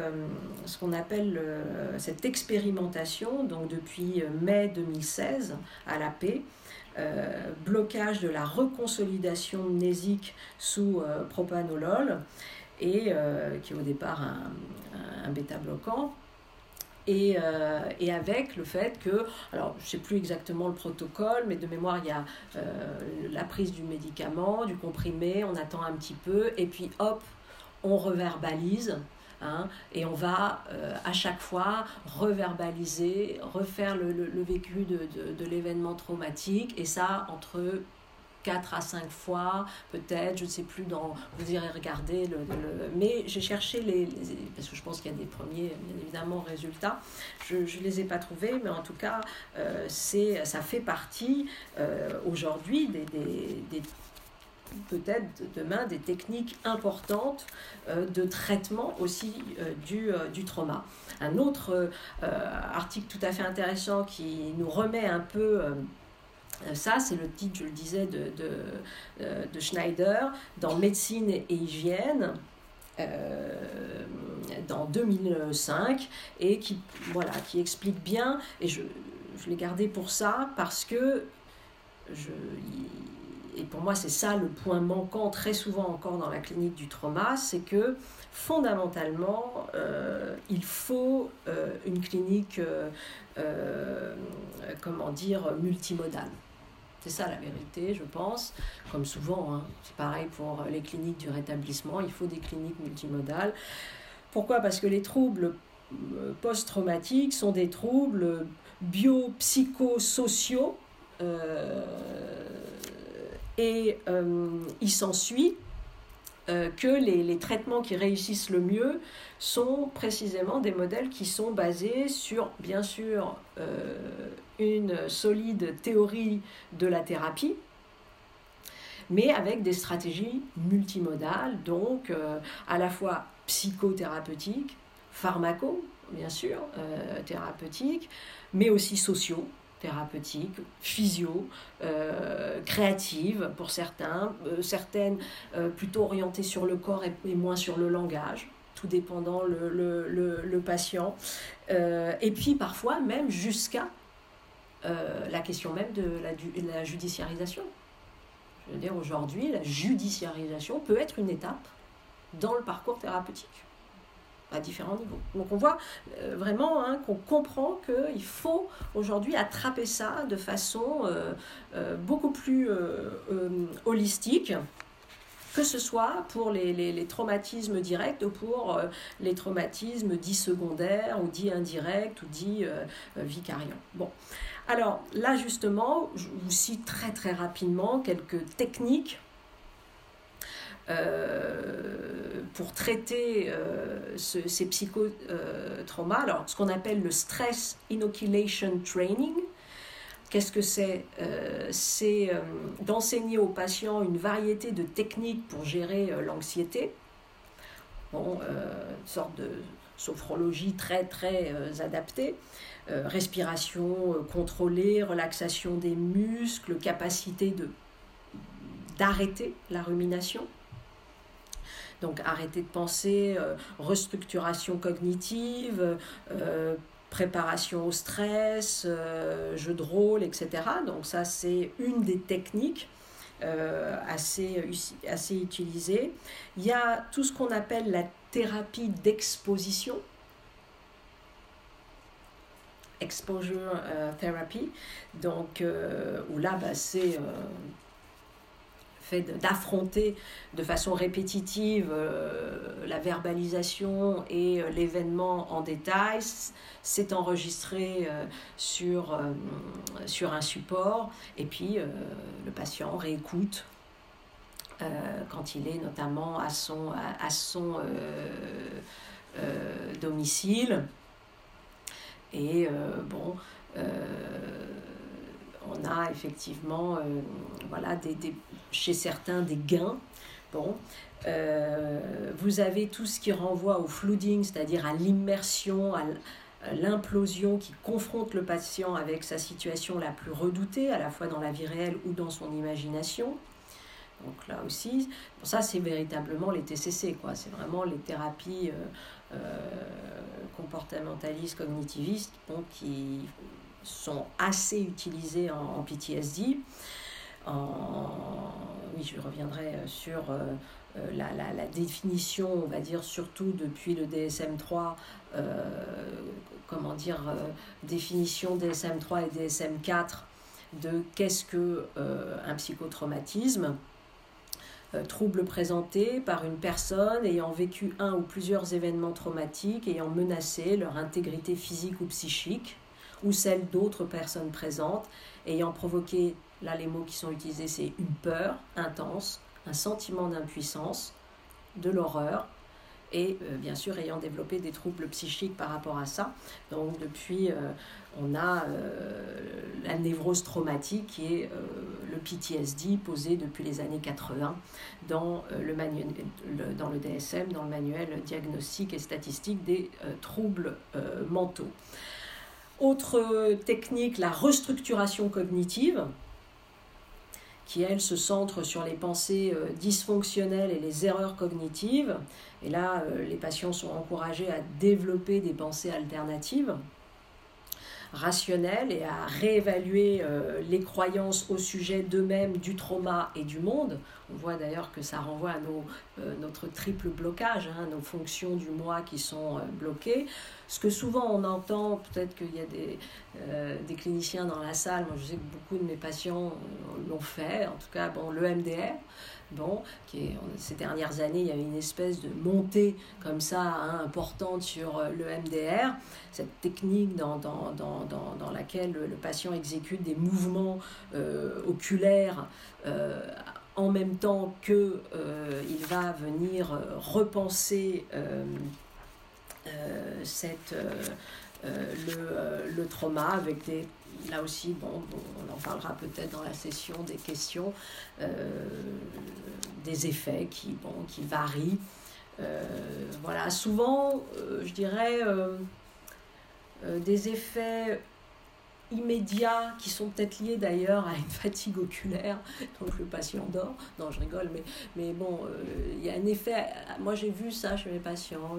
ce qu'on appelle cette expérimentation donc depuis mai 2016 à la paix euh, blocage de la reconsolidation mnésique sous euh, propanolol, et, euh, qui est au départ un, bêta-bloquant. Et, et, avec le fait que, alors je ne sais plus exactement le protocole, mais de mémoire, il y a la prise du médicament, du comprimé, on attend un petit peu, et puis hop, on reverbalise Hein, et on va euh, à chaque fois reverbaliser, refaire le, vécu de, l'événement traumatique, et ça entre 4 à 5 fois, peut-être, je ne sais plus, dans, vous irez regarder, le, mais j'ai cherché les, parce que je pense qu'il y a des premiers, évidemment, résultats, je ne les ai pas trouvés, mais en tout cas, euh, ça fait partie euh, aujourd'hui des peut-être demain des techniques importantes euh, de traitement aussi euh, du, euh, du, trauma. Un autre article tout à fait intéressant qui nous remet un peu... Ça, c'est le titre, je le disais, de, de, de Schneider dans Médecine et Hygiène. dans 2005 et qui, voilà, qui explique bien, et je, je l'ai gardé pour ça parce que je, et pour moi c'est ça le point manquant très souvent encore dans la clinique du trauma, c'est que fondamentalement euh, il faut euh, une clinique, euh, comment dire, multimodale. C'est ça la vérité, je pense. Comme souvent, hein. c'est pareil pour les cliniques du rétablissement, il faut des cliniques multimodales. Pourquoi? Parce que les troubles post-traumatiques sont des troubles biopsychosociaux. Euh, et euh, il s'ensuit euh, que les, traitements qui réussissent le mieux sont précisément des modèles qui sont basés sur, bien sûr, euh, une solide théorie de la thérapie, mais avec des stratégies multimodales, donc à la fois psychothérapeutiques, pharmaco, bien sûr, thérapeutiques, mais aussi sociaux, thérapeutique, physio, euh, créative pour certains, euh, certaines euh, plutôt orientées sur le corps et, moins sur le langage, tout dépendant le, patient. et puis parfois même jusqu'à la question même de la, de la judiciarisation. Je veux dire, aujourd'hui, la judiciarisation peut être une étape dans le parcours thérapeutique à différents niveaux. Donc on voit euh, vraiment hein, qu'on comprend qu'il faut aujourd'hui attraper ça de façon euh, euh, beaucoup plus holistique que ce soit pour les, les, traumatismes directs ou pour les traumatismes dits secondaires ou dits indirects ou dits vicariants. Bon, alors là justement, je vous cite très très rapidement quelques techniques pour traiter euh, ces psychotraumas. Alors, ce qu'on appelle le stress inoculation training. Qu'est-ce que c'est euh, C'est d'enseigner aux patients une variété de techniques pour gérer l'anxiété. Bon, une sorte de sophrologie très très adaptée. respiration contrôlée, relaxation des muscles, capacité de d'arrêter la rumination. Donc arrêter de penser, euh, restructuration cognitive, euh, préparation au stress, jeu de rôle, etc. Donc ça, c'est une des techniques assez, assez utilisées. Il y a tout ce qu'on appelle la thérapie d'exposition exposure euh, therapy, donc euh, où là bah, c'est euh, fait d'affronter de façon répétitive la verbalisation et l'événement en détail. C'est enregistré sur, sur un support et puis le patient réécoute quand il est notamment à son, à son domicile. Et euh, bon, euh, on a effectivement, euh, voilà, des, chez certains des gains. Bon, vous avez tout ce qui renvoie au flooding, c'est-à-dire à, l'immersion, à l'implosion qui confronte le patient avec sa situation la plus redoutée, à la fois dans la vie réelle ou dans son imagination. Donc là aussi, ça c'est véritablement les TCC, quoi. C'est vraiment les thérapies euh, comportementalistes, cognitivistes, qui sont assez utilisées en, PTSD. Oui, je reviendrai sur euh, euh, la, la, définition, on va dire, surtout depuis le DSM-3, comment dire, définition DSM-3 et DSM-4 de qu'est-ce que un psychotraumatisme. Euh, troubles présentés par une personne ayant vécu un ou plusieurs événements traumatiques ayant menacé leur intégrité physique ou psychique ou celle d'autres personnes présentes ayant provoqué, là les mots qui sont utilisés c'est une peur intense, un sentiment d'impuissance, de l'horreur, et euh, bien sûr ayant développé des troubles psychiques par rapport à ça. Donc depuis, euh, on a euh, la névrose traumatique qui est le PTSD posé depuis les années 80 dans le, dans le DSM, dans le manuel diagnostique et statistique des troubles mentaux. Autre technique, la restructuration cognitive qui, elle, se centre sur les pensées euh, dysfonctionnelles et les erreurs cognitives. Et là, euh, les patients sont encouragés à développer des pensées alternatives rationnelles et à réévaluer euh, les croyances au sujet d'eux-mêmes, du trauma et du monde. On voit d'ailleurs que ça renvoie à nos, notre triple blocage, hein, nos fonctions du moi qui sont bloquées. Ce que souvent on entend, peut-être qu'il y a des, euh, des, cliniciens dans la salle, moi je sais que beaucoup de mes patients euh, l'ont fait, en tout cas bon, le MDR, bon, qui ces dernières années il y a une espèce de montée comme ça hein, importante sur euh, le MDR, cette technique dans, dans, dans, dans laquelle le, patient exécute des mouvements oculaires en même temps qu'il il va venir repenser euh, cette, euh, euh, le, le, trauma avec des là aussi, bon, on en parlera peut-être dans la session des questions, des effets qui, varient. voilà, souvent, je dirais, des effets immédiats qui sont peut-être liés d'ailleurs à une fatigue oculaire, donc le patient dort. Non, je rigole, mais, bon, il y a un effet. Moi, j'ai vu ça chez mes patients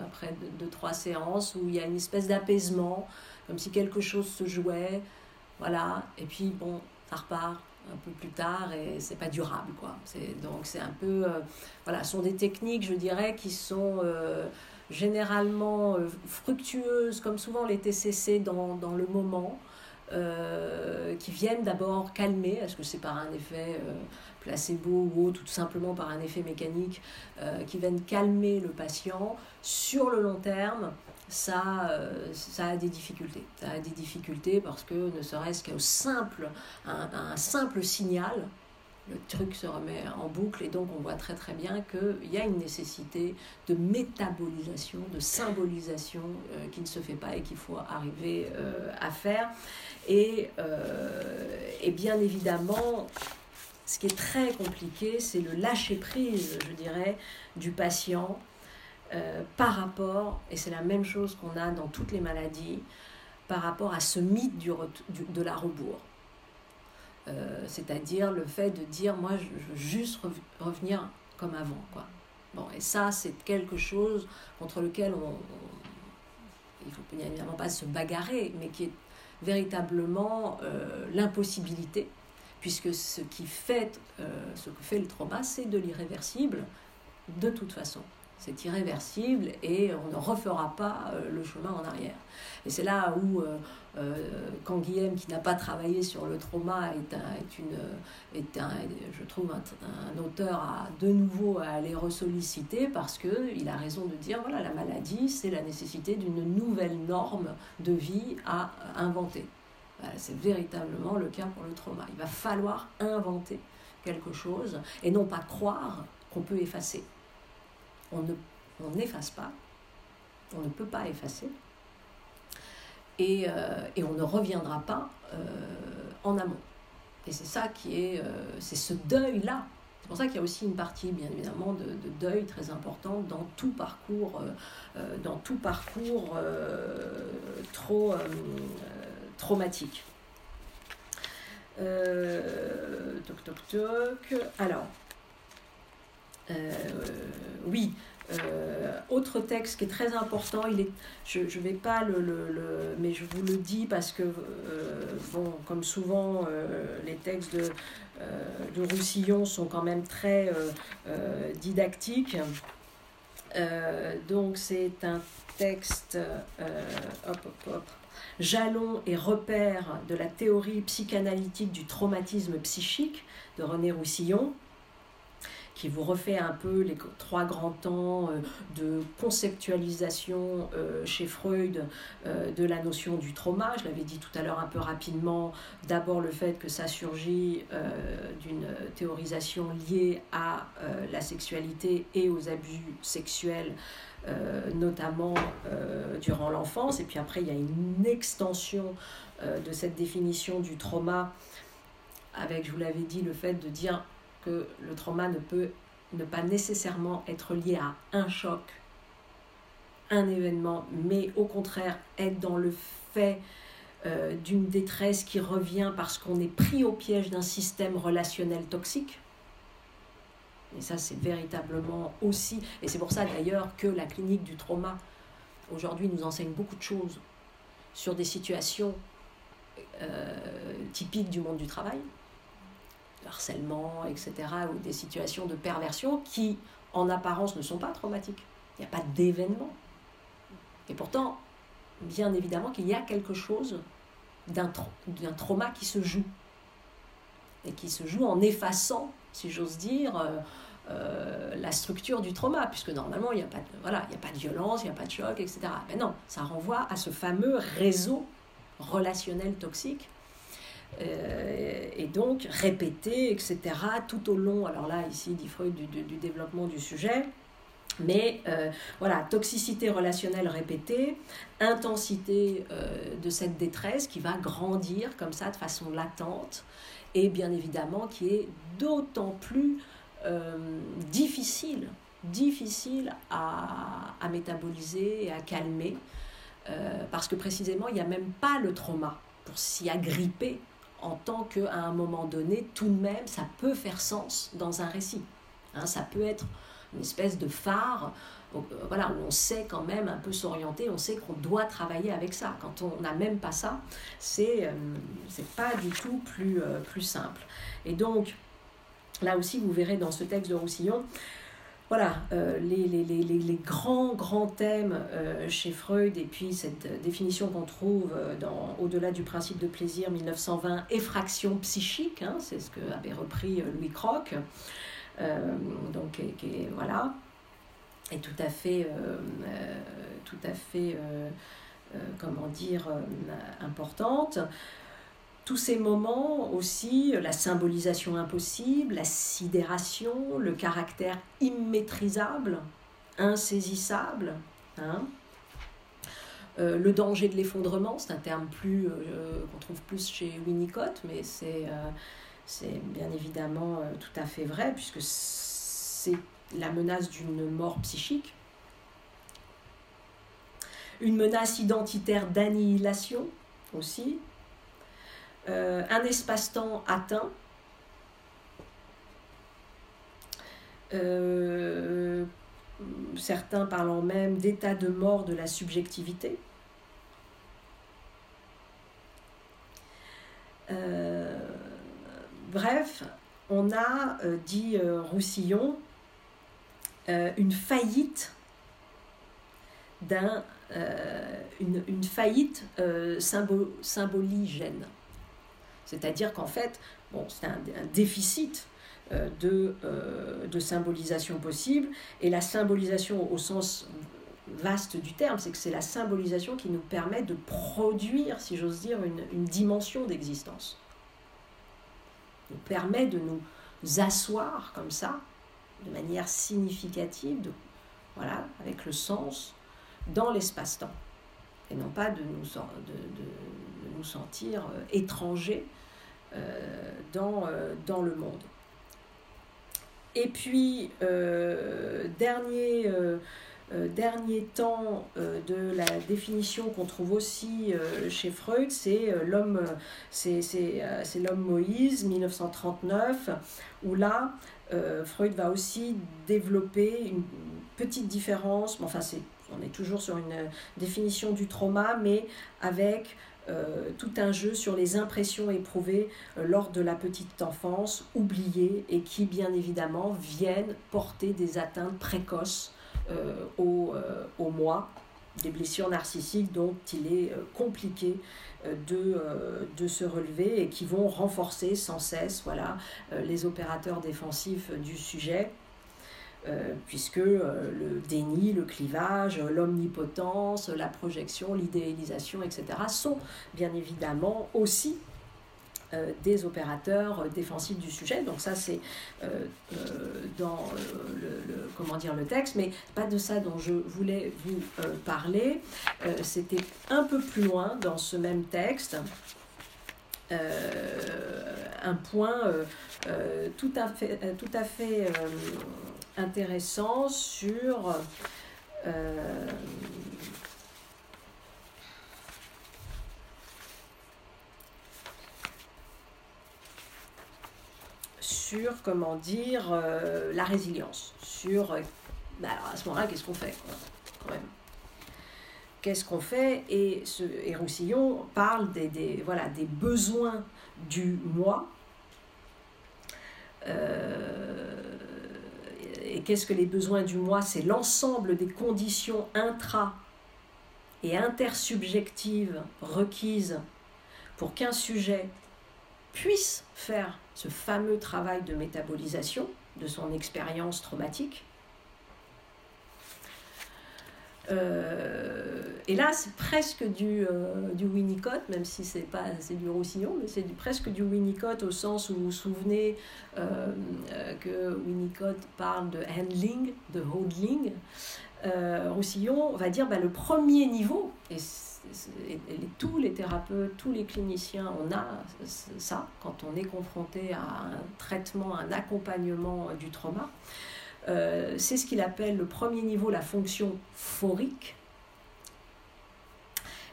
après deux, trois séances où il y a une espèce d'apaisement, comme si quelque chose se jouait. Voilà. Et puis, bon, ça repart un peu plus tard et c'est pas durable, quoi. Donc, c'est un peu. Euh, voilà, ce sont des techniques, je dirais, qui sont. Euh, généralement euh, fructueuses, comme souvent les TCC dans, dans le moment, qui viennent d'abord calmer, est-ce que c'est par un effet placebo ou tout simplement par un effet mécanique, qui viennent calmer le patient, sur le long terme, ça, euh, ça a des difficultés. Ça a des difficultés parce que ne serait-ce qu'au simple, un, simple signal, le truc se remet en boucle et donc on voit très très bien qu'il y a une nécessité de métabolisation, de symbolisation euh, qui ne se fait pas et qu'il faut arriver à faire. Et, et bien évidemment, ce qui est très compliqué, c'est le lâcher-prise, je dirais, du patient euh, par rapport, et c'est la même chose qu'on a dans toutes les maladies, par rapport à ce mythe de la rebours. Euh, c'est-à-dire le fait de dire, moi, je, veux juste revenir comme avant. Quoi. Bon, et ça, c'est quelque chose contre lequel on, il faut évidemment pas se bagarrer, mais qui est véritablement l'impossibilité, puisque ce qui fait, ce que fait le trauma, c'est de l'irréversible de toute façon c'est irréversible et on ne refera pas euh, le chemin en arrière. Et c'est là où, euh, euh, quand Guillaume, qui n'a pas travaillé sur le trauma, est, est, une, est un, je trouve, un, auteur à de nouveau à aller ressolliciter parce qu'il a raison de dire voilà, la maladie, c'est la nécessité d'une nouvelle norme de vie à inventer. c'est véritablement le cas pour le trauma. Il va falloir inventer quelque chose et non pas croire qu'on peut effacer on n'efface pas, on ne peut pas effacer, et, euh, on ne reviendra pas euh, en amont. Et c'est ça qui est, euh, c'est ce deuil-là. C'est pour ça qu'il y a aussi une partie, bien évidemment, de, deuil très importante dans tout parcours, dans tout parcours trop traumatique. toc toc toc. Alors, oui, euh, autre texte qui est très important, je ne vais pas le, mais je vous le dis parce que, euh, bon, comme souvent, les textes de, de Roussillon sont quand même très didactiques. donc c'est un texte, hop, hop, hop, jalon et repère de la théorie psychanalytique du traumatisme psychique de René Roussillon qui vous refait un peu les trois grands temps euh, de conceptualisation euh, chez Freud euh, de la notion du trauma. Je l'avais dit tout à l'heure un peu rapidement. D'abord le fait que ça surgit d'une théorisation liée à la sexualité et aux abus sexuels. notamment durant l'enfance. Et puis après, il y a une extension de cette définition du trauma avec, je vous l'avais dit, le fait de dire le trauma ne peut ne pas nécessairement être lié à un choc, un événement, mais au contraire être dans le fait euh, d'une détresse qui revient parce qu'on est pris au piège d'un système relationnel toxique. Et ça, c'est véritablement aussi, et c'est pour ça d'ailleurs que la clinique du trauma aujourd'hui nous enseigne beaucoup de choses sur des situations euh, typiques du monde du travail, harcèlement, etc., ou des situations de perversion qui, en apparence, ne sont pas traumatiques. Il n'y a pas d'événement. Et pourtant, bien évidemment qu'il y a quelque chose d'un trauma qui se joue. Et qui se joue en effaçant, si j'ose dire, euh, euh, la structure du trauma, puisque normalement, il n'y a, pas de, voilà, il a pas de violence, il n'y a pas de choc, etc. Mais non, ça renvoie à ce fameux réseau relationnel toxique et donc répéter, etc., tout au long, alors là, ici, dit Freud, du, développement du sujet, mais euh, voilà, toxicité relationnelle répétée, intensité euh, de cette détresse qui va grandir comme ça de façon latente et bien évidemment qui est d'autant plus difficile, difficile à, à, métaboliser et à calmer parce que précisément il n'y a même pas le trauma pour s'y agripper en tant qu'à un moment donné, tout de même, ça peut faire sens dans un récit. Hein, ça peut être une espèce de phare euh, voilà, où on sait quand même un peu s'orienter, on sait qu'on doit travailler avec ça. Quand on n'a même pas ça, c'est euh, pas du tout plus, euh, plus simple. Et donc, là aussi, vous verrez dans ce texte de Roussillon, voilà, euh, les, grands, grands thèmes euh, chez Freud, et puis cette définition qu'on trouve euh, dans Au-delà du principe de plaisir 1920, effraction psychique, hein, c'est ce que avait repris Louis Croc, donc, voilà, est tout à fait, tout à fait comment dire, importante tous ces moments aussi, la symbolisation impossible, la sidération, le caractère immaîtrisable, insaisissable, hein. euh, le danger de l'effondrement, c'est un terme plus euh, qu'on trouve plus chez Winnicott, mais c'est euh, bien évidemment tout à fait vrai, puisque c'est la menace d'une mort psychique, une menace identitaire d'annihilation aussi, euh, un espace-temps atteint, euh, certains parlant même d'état de mort de la subjectivité. Euh, bref, on a, dit Roussillon, une faillite d'un faillite symboligène. C'est-à-dire qu'en fait, c'est un, déficit euh, de, euh, de, symbolisation possible. Et la symbolisation au sens vaste du terme, c'est que c'est la symbolisation qui nous permet de produire, si j'ose dire, une, dimension d'existence. Nous permet de nous asseoir comme ça, de manière significative, voilà, avec le sens, dans l'espace-temps. Et non pas de nous, de, de nous sentir euh, étrangers dans, dans le monde. Et puis, euh, dernier, euh, euh, dernier temps de la définition qu'on trouve aussi chez Freud, c'est l'homme, c'est, Moïse, 1939, où là, Freud va aussi développer une petite différence, enfin c'est, on est toujours sur une définition du trauma, mais avec euh, tout un jeu sur les impressions éprouvées euh, lors de la petite enfance, oubliées et qui bien évidemment viennent porter des atteintes précoces euh, au, moi, des blessures narcissiques dont il est compliqué de, de, se relever et qui vont renforcer sans cesse voilà, les opérateurs défensifs du sujet euh, puisque euh, le déni, le clivage, l'omnipotence, la projection, l'idéalisation, etc., sont bien évidemment aussi euh, des opérateurs défensifs du sujet. Donc ça, c'est dans le, comment dire, le texte, mais pas de ça dont je voulais vous parler. C'était un peu plus loin dans ce même texte. un point tout à fait, tout à fait intéressant sur euh, sur comment dire euh, la résilience sur euh, bah, alors à ce moment-là qu'est-ce qu'on fait quand même? Qu'est-ce qu'on fait? Et, ce, et Roussillon parle des, des, voilà, des besoins du moi et qu'est-ce que les besoins du moi C'est l'ensemble des conditions intra et intersubjectives requises pour qu'un sujet puisse faire ce fameux travail de métabolisation de son expérience traumatique Euh, et là, c'est presque du, euh, du Winnicott, même si c'est pas c'est du Roussillon, mais c'est presque du Winnicott au sens où vous vous souvenez euh, que Winnicott parle de handling, de holding. Roussillon va dire bah, le premier niveau, et, tous les thérapeutes, tous les cliniciens, on a ça quand on est confronté à un traitement, un accompagnement du trauma. Euh, c'est ce qu'il appelle le premier niveau la fonction phorique.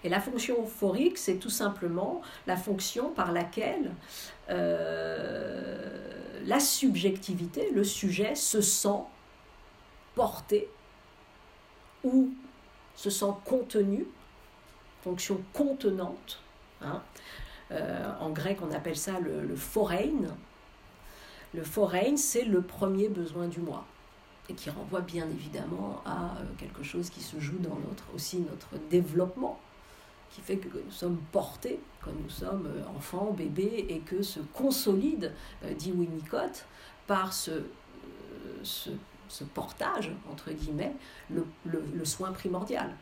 Et la fonction phorique, c'est tout simplement la fonction par laquelle euh, la subjectivité, le sujet, se sent porté ou se sent contenu, fonction contenante. Hein. Euh, en grec, on appelle ça le, le. Le foreign, c'est le premier besoin du moi et qui renvoie bien évidemment à euh, quelque chose qui se joue dans notre, aussi notre développement, qui fait que nous sommes portés quand nous sommes euh, enfants, bébés, et que se consolide, euh, dit Winnicott, par ce, ce, portage, entre guillemets, le, le, le soin primordial.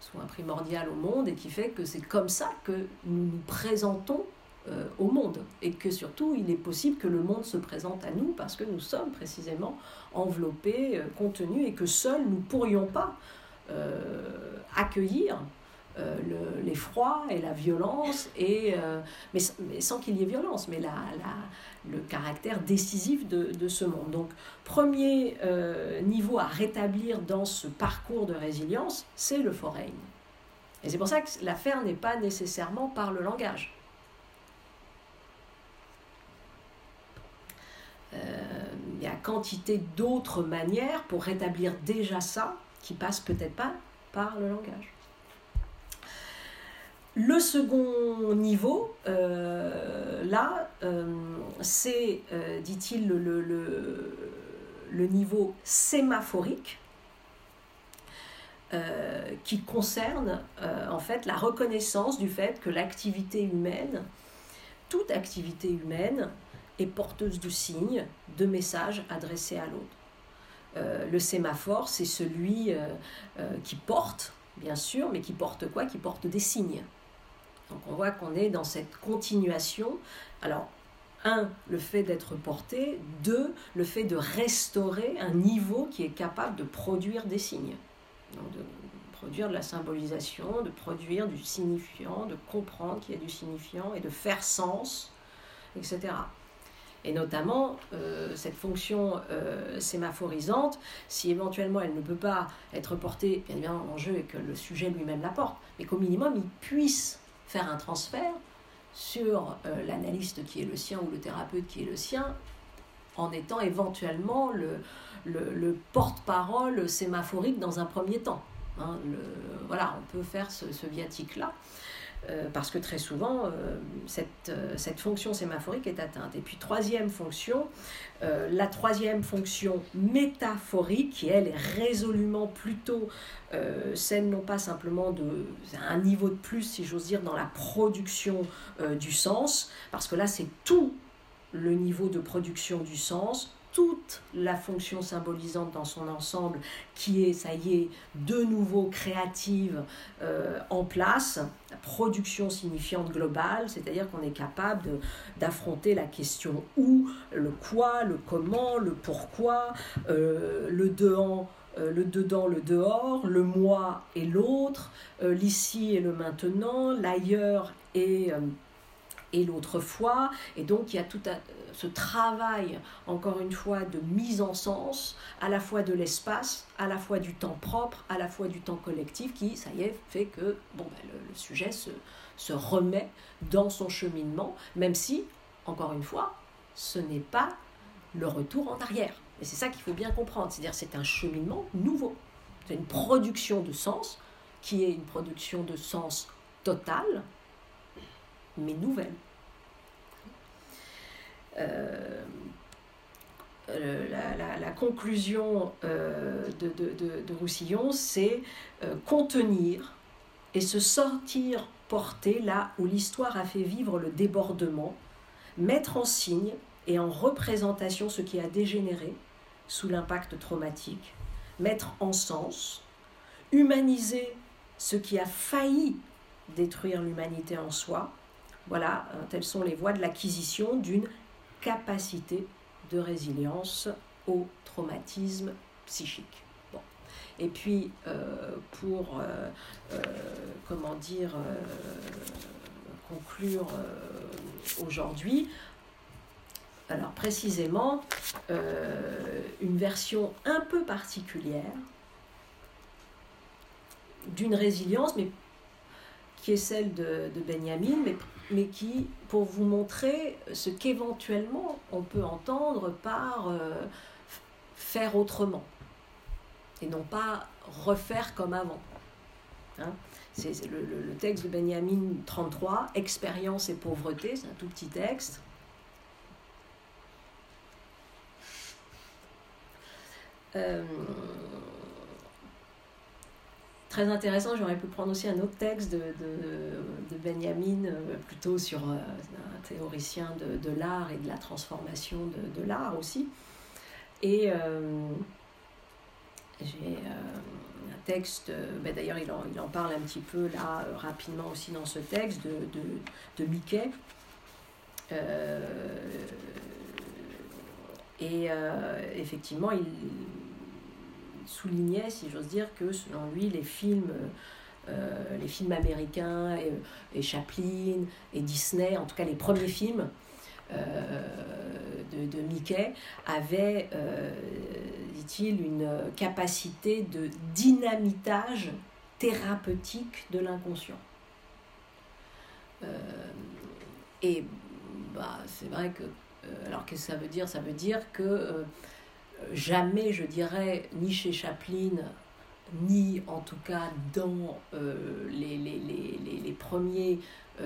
Soin primordial au monde et qui fait que c'est comme ça que nous nous présentons euh, au monde et que surtout il est possible que le monde se présente à nous parce que nous sommes précisément enveloppés, euh, contenus et que seuls nous pourrions pas euh, accueillir l'effroi et la violence, et, mais, sans qu'il y ait violence, mais la, le caractère décisif de, de, ce monde. Donc, premier niveau à rétablir dans ce parcours de résilience, c'est le foreign. Et c'est pour ça que l'affaire n'est pas nécessairement par le langage. Il y a quantité d'autres manières pour rétablir déjà ça qui passe peut-être pas par le langage. le second niveau, euh, là, euh, c'est, euh, dit-il, le, le, niveau sémaphorique, qui concerne en fait la reconnaissance du fait que l'activité humaine, toute activité humaine, porteuse de signes, de messages adressés à l'autre. le sémaphore, c'est celui qui porte, bien sûr, mais qui porte quoi? Qui porte des signes. Donc on voit qu'on est dans cette continuation. Alors, un, le fait d'être porté, deux, le fait de restaurer un niveau qui est capable de produire des signes. De produire de la symbolisation, de produire du signifiant, de comprendre qu'il y a du signifiant et de faire sens, etc. Et notamment, euh, cette fonction euh, sémaphorisante, si éventuellement elle ne peut pas être portée bien évidemment en jeu et que le sujet lui-même la porte, mais qu'au minimum il puisse faire un transfert sur euh, l'analyste qui est le sien ou le thérapeute qui est le sien, en étant éventuellement le, le, porte-parole sémaphorique dans un premier temps. Hein. voilà, on peut faire ce, ce viatique-là. Euh, parce que très souvent, euh, cette, euh, cette, fonction sémaphorique est atteinte. Et puis, troisième fonction, la troisième fonction métaphorique, qui elle est résolument plutôt celle non pas simplement de un niveau de plus, si j'ose dire, dans la production du sens, parce que là, c'est tout le niveau de production du sens, toute la fonction symbolisante dans son ensemble qui est, ça y est, de nouveau créative euh, en place, la production signifiante globale, c'est-à-dire qu'on est capable d'affronter la question où, le quoi, le comment, le pourquoi, euh, le dedans, euh, le dedans, le dehors, le moi et l'autre, l'ici et le maintenant, l'ailleurs et et l'autre fois. Et donc il y a tout ce travail, encore une fois, de mise en sens, à la fois de l'espace, à la fois du temps propre, à la fois du temps collectif, qui, ça y est, fait que bon, ben, le, sujet se, se remet dans son cheminement, même si, encore une fois, ce n'est pas le retour en arrière. Et c'est ça qu'il faut bien comprendre, c'est-à-dire c'est un cheminement nouveau. C'est une production de sens qui est une production de sens total, mais nouvelle. Euh, la, conclusion euh, de, Roussillon, c'est euh, contenir et se sortir porter là où l'histoire a fait vivre le débordement, mettre en signe et en représentation ce qui a dégénéré sous l'impact traumatique, mettre en sens, humaniser ce qui a failli détruire l'humanité en soi. Voilà, telles sont les voies de l'acquisition d'une capacité de résilience au traumatisme psychique. Et puis, euh, pour, euh, euh, comment dire, conclure aujourd'hui, alors précisément, une version un peu particulière d'une résilience, mais qui est celle de, de Benjamin, mais mais qui, pour vous montrer ce qu'éventuellement on peut entendre par euh, faire autrement, et non pas refaire comme avant. Hein. c'est le, le, texte de Benjamin 33, Expérience et pauvreté, c'est un tout petit texte. Euh, très intéressant. J'aurais pu prendre aussi un autre texte de, Benjamin, euh, plutôt sur euh, un théoricien de, l'art et de la transformation de, l'art aussi. Et euh, j'ai un texte, ben d'ailleurs il en, il en, parle un petit peu là rapidement aussi dans ce texte de, de, Mickey. et effectivement, il soulignait, si j'ose dire, que selon lui, les films, euh, les films américains et, Chaplin et Disney, en tout cas les premiers films euh, de, Mickey, avaient, euh, dit-il, une capacité de dynamitage thérapeutique de l'inconscient. et bah, c'est vrai que alors qu'est-ce que ça veut dire? Ça veut dire que jamais, je dirais, ni chez Chaplin, ni en tout cas dans les, les, premiers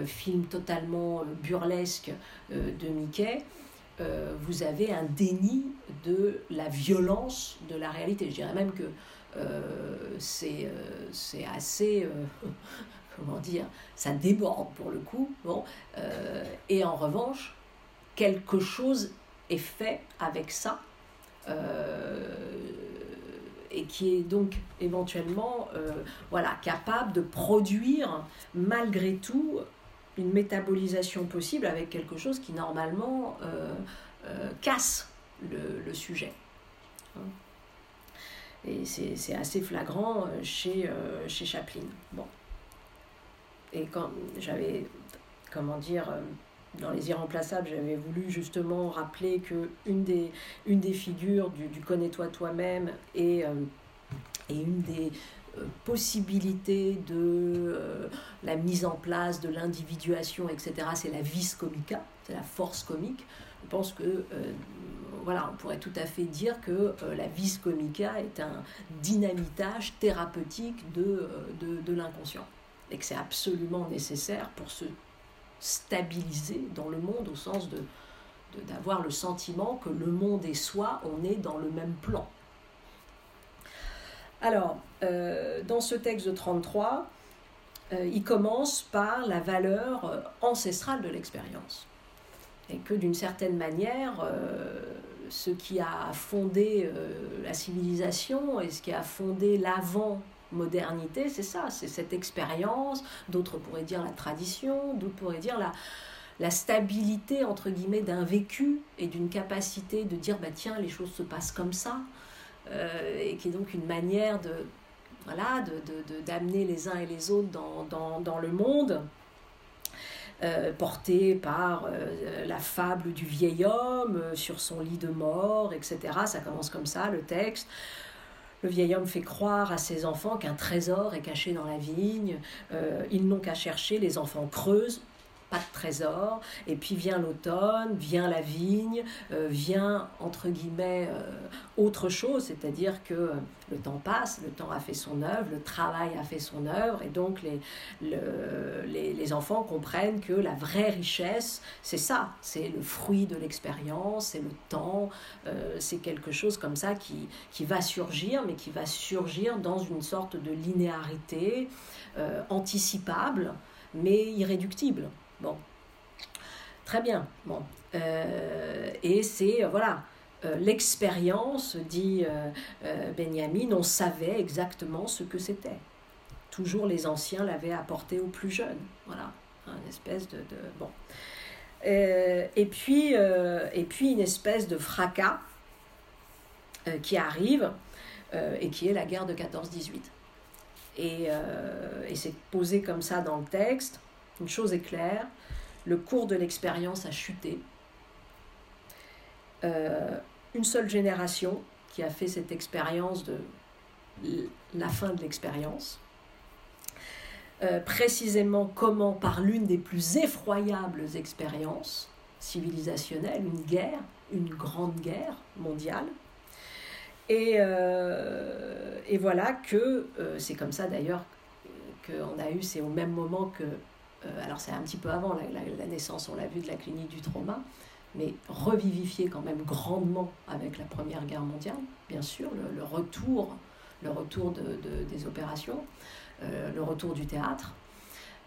films totalement burlesques de Mickey, vous avez un déni de la violence de la réalité. Je dirais même que c'est assez comment dire, ça déborde pour le coup. Bon, euh, et en revanche, quelque chose est fait avec ça, euh, et qui est donc éventuellement euh, voilà, capable de produire malgré tout une métabolisation possible avec quelque chose qui normalement casse le, sujet. Et c'est assez flagrant chez, chez Chaplin. Bon. Et quand j'avais, comment dire, euh, dans Les Irremplaçables, j'avais voulu justement rappeler que une des, figures du, connais-toi toi-même et, euh, une des euh, possibilités de la mise en place de l'individuation, etc., c'est la vis comica, c'est la force comique. Je pense que voilà, on pourrait tout à fait dire que la vis comica est un dynamitage thérapeutique de, de, de l'inconscient et que c'est absolument nécessaire pour se stabiliser dans le monde au sens de d'avoir le sentiment que le monde et soi, on est dans le même plan. Alors, euh, dans ce texte de 33, euh, il commence par la valeur euh, ancestrale de l'expérience. Et que d'une certaine manière, ce qui a fondé la civilisation et ce qui a fondé l'avant modernité, c'est ça, c'est cette expérience, d'autres pourraient dire la tradition, d'autres pourraient dire la, la stabilité, entre guillemets, d'un vécu et d'une capacité de dire, bah tiens, les choses se passent comme ça, euh, et qui est donc une manière de voilà de, d'amener les uns et les autres dans, dans, dans le monde. Euh, porté par euh, la fable du vieil homme sur son lit de mort, etc. Ça commence comme ça, le texte. Le vieil homme fait croire à ses enfants qu'un trésor est caché dans la vigne. Euh, ils n'ont qu'à chercher, les enfants creusent, de trésor. Et puis vient l'automne, vient la vigne, euh, vient, entre guillemets, euh, autre chose, c'est-à-dire que le temps passe, le temps a fait son œuvre, le travail a fait son œuvre, et donc les, les, enfants comprennent que la vraie richesse, c'est ça, c'est le fruit de l'expérience, c'est le temps, euh, c'est quelque chose comme ça qui, qui va surgir, mais qui va surgir dans une sorte de linéarité anticipable, mais irréductible. Très bien. Bon, euh, et c'est euh, voilà. Euh, l'expérience, dit Benjamin, on savait exactement ce que c'était. Toujours les anciens l'avaient apporté aux plus jeunes. Voilà, une espèce de, bon. et puis, et puis une espèce de fracas qui arrive et qui est la guerre de 14-18. Et, et c'est posé comme ça dans le texte. Une chose est claire, le cours de l'expérience a chuté. Euh, une seule génération qui a fait cette expérience de la fin de l'expérience. Euh, précisément comment par l'une des plus effroyables expériences civilisationnelles, une guerre, une grande guerre mondiale. Et, euh, et voilà que c'est comme ça d'ailleurs qu'on a eu, c'est au même moment que euh, alors c'est un petit peu avant la, naissance, on l'a vu, de la clinique du trauma, mais revivifié quand même grandement avec la Première Guerre mondiale, bien sûr, le, retour, des opérations, euh, le retour du théâtre.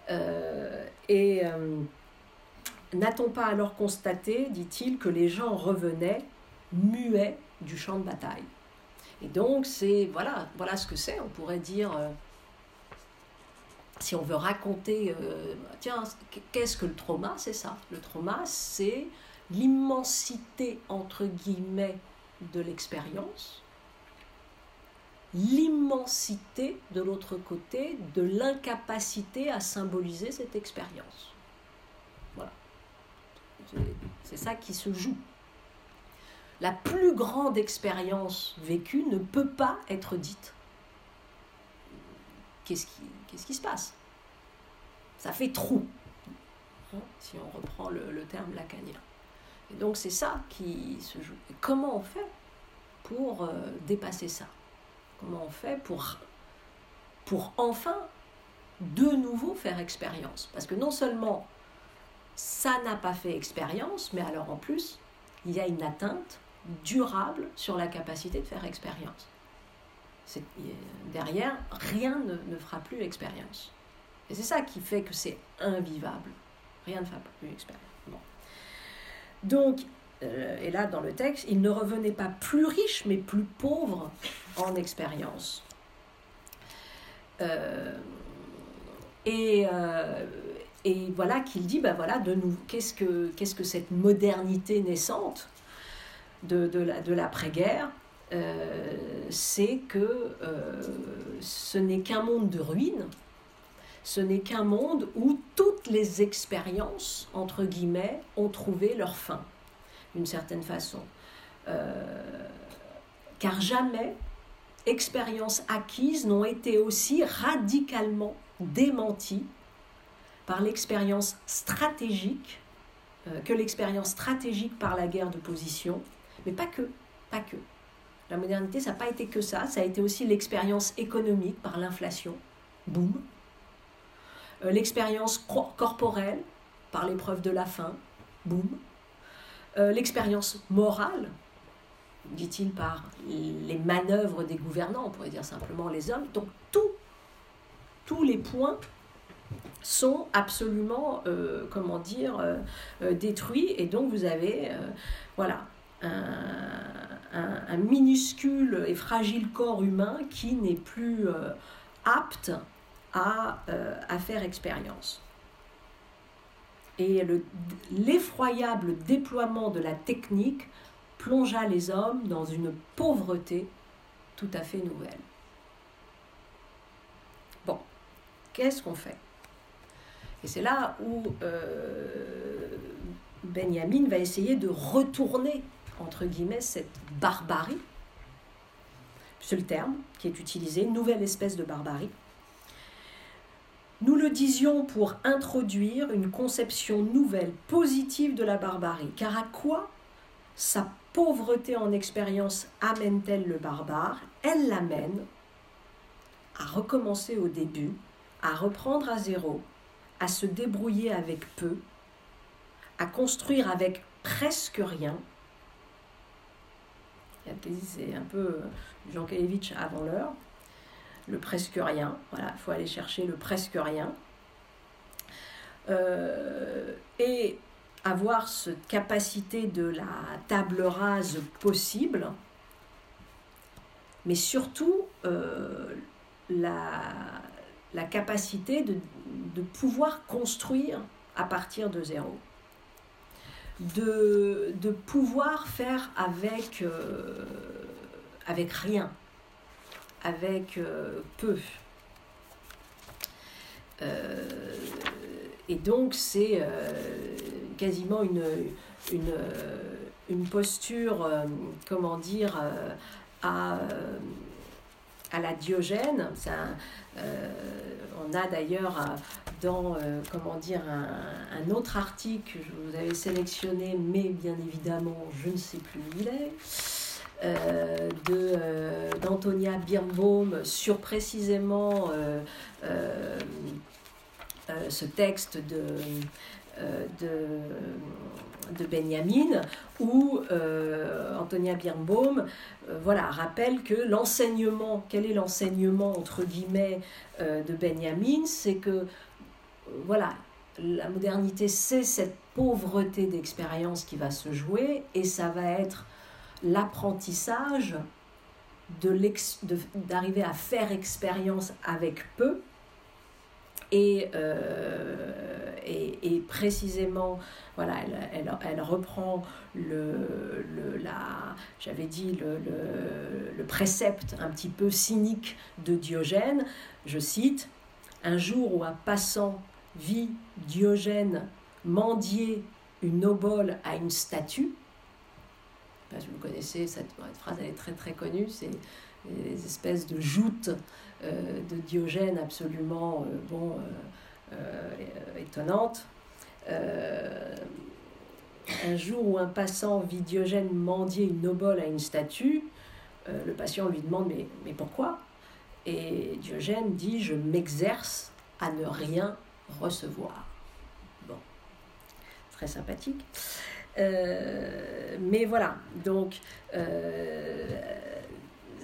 Euh, et n'a-t-on pas alors constaté, dit-il, que les gens revenaient muets du champ de bataille? Et donc c'est voilà, voilà ce que c'est, on pourrait dire si on veut raconter, euh, tiens, qu'est-ce que le trauma C'est ça? Le trauma, c'est l'immensité, entre guillemets, de l'expérience, l'immensité de l'autre côté de l'incapacité à symboliser cette expérience. Voilà. C'est ça qui se joue. La plus grande expérience vécue ne peut pas être dite. Qu'est-ce qui, se passe? Ça fait trou, hein, si on reprend le, terme lacanien. Et donc c'est ça qui se joue. comment on fait pour euh, dépasser ça? Comment on fait pour pour enfin de nouveau faire expérience? Parce que non seulement ça n'a pas fait expérience, mais alors en plus, il y a une atteinte durable sur la capacité de faire expérience. Derrière, rien ne, fera plus expérience. Et c'est ça qui fait que c'est invivable. Rien ne fera plus expérience. Donc, euh, et là dans le texte, il ne revenait pas plus riche, mais plus pauvre en expérience. Euh, et, euh, et, voilà qu'il dit, ben voilà, de nous, qu'est-ce que, cette modernité naissante de l'après-guerre c'est que ce n'est qu'un monde de ruines, ce n'est qu'un monde où toutes les expériences, entre guillemets, ont trouvé leur fin d'une certaine façon. Euh, car jamais expériences acquises n'ont été aussi radicalement démenties par l'expérience stratégique euh, que l'expérience stratégique par la guerre de position, mais pas que, pas que. La modernité, ça n'a pas été que ça, ça a été aussi l'expérience économique par l'inflation, boum. Euh, l'expérience corporelle par l'épreuve de la faim, boum. Euh, l'expérience morale, dit-il, par les manœuvres des gouvernants, on pourrait dire simplement les hommes. Donc tout, tous les points sont absolument, euh, comment dire, détruits. Et donc vous avez, voilà, minuscule et fragile corps humain qui n'est plus apte à, à faire expérience et l'effroyable déploiement de la technique plongea les hommes dans une pauvreté tout à fait nouvelle. Bon, qu'est-ce qu'on fait? Et c'est là où euh, Benjamin va essayer de retourner, entre guillemets, cette barbarie, c'est le terme qui est utilisé, nouvelle espèce de barbarie, nous le disions pour introduire une conception nouvelle, positive de la barbarie. Car à quoi sa pauvreté en expérience amène-t-elle le barbare? Elle l'amène à recommencer au début, à reprendre à zéro, à se débrouiller avec peu, à construire avec presque rien. C'est un peu Jean Kalevitch avant l'heure le presque rien. Voilà, il faut aller chercher le presque rien. Euh, et avoir cette capacité de la table rase possible, mais surtout euh, la, capacité de, pouvoir construire à partir de zéro. De, pouvoir faire avec, euh, rien avec euh, peu. Euh, et donc c'est quasiment une, une, une posture, comment dire, à, à la Diogène. on a d'ailleurs dans, comment dire, un, autre article que je vous avais sélectionné, mais bien évidemment, je ne sais plus où il est. Euh, de, euh, d'Antonia Birnbaum sur précisément euh, ce texte de, de, Benjamin, où Antonia Birnbaum voilà, rappelle que l'enseignement, quel est l'enseignement entre guillemets de Benjamin, c'est que voilà, la modernité, c'est cette pauvreté d'expérience qui va se jouer et ça va être l'apprentissage d'arriver à faire expérience avec peu et, euh, et, précisément, voilà, elle, reprend le, le la, j'avais dit, le, le, précepte un petit peu cynique de Diogène. Je cite Un jour où un passant vit Diogène mendier une obole à une statue, si vous connaissez cette, phrase, elle est très très connue, c'est des espèces de joutes de Diogène absolument euh, bon, euh, étonnantes. un jour où un passant vit Diogène mendier une obole à une statue, le patient lui demande mais, pourquoi? Et Diogène dit Je m'exerce à ne rien recevoir. Bon, très sympathique. Euh, mais voilà, donc, euh,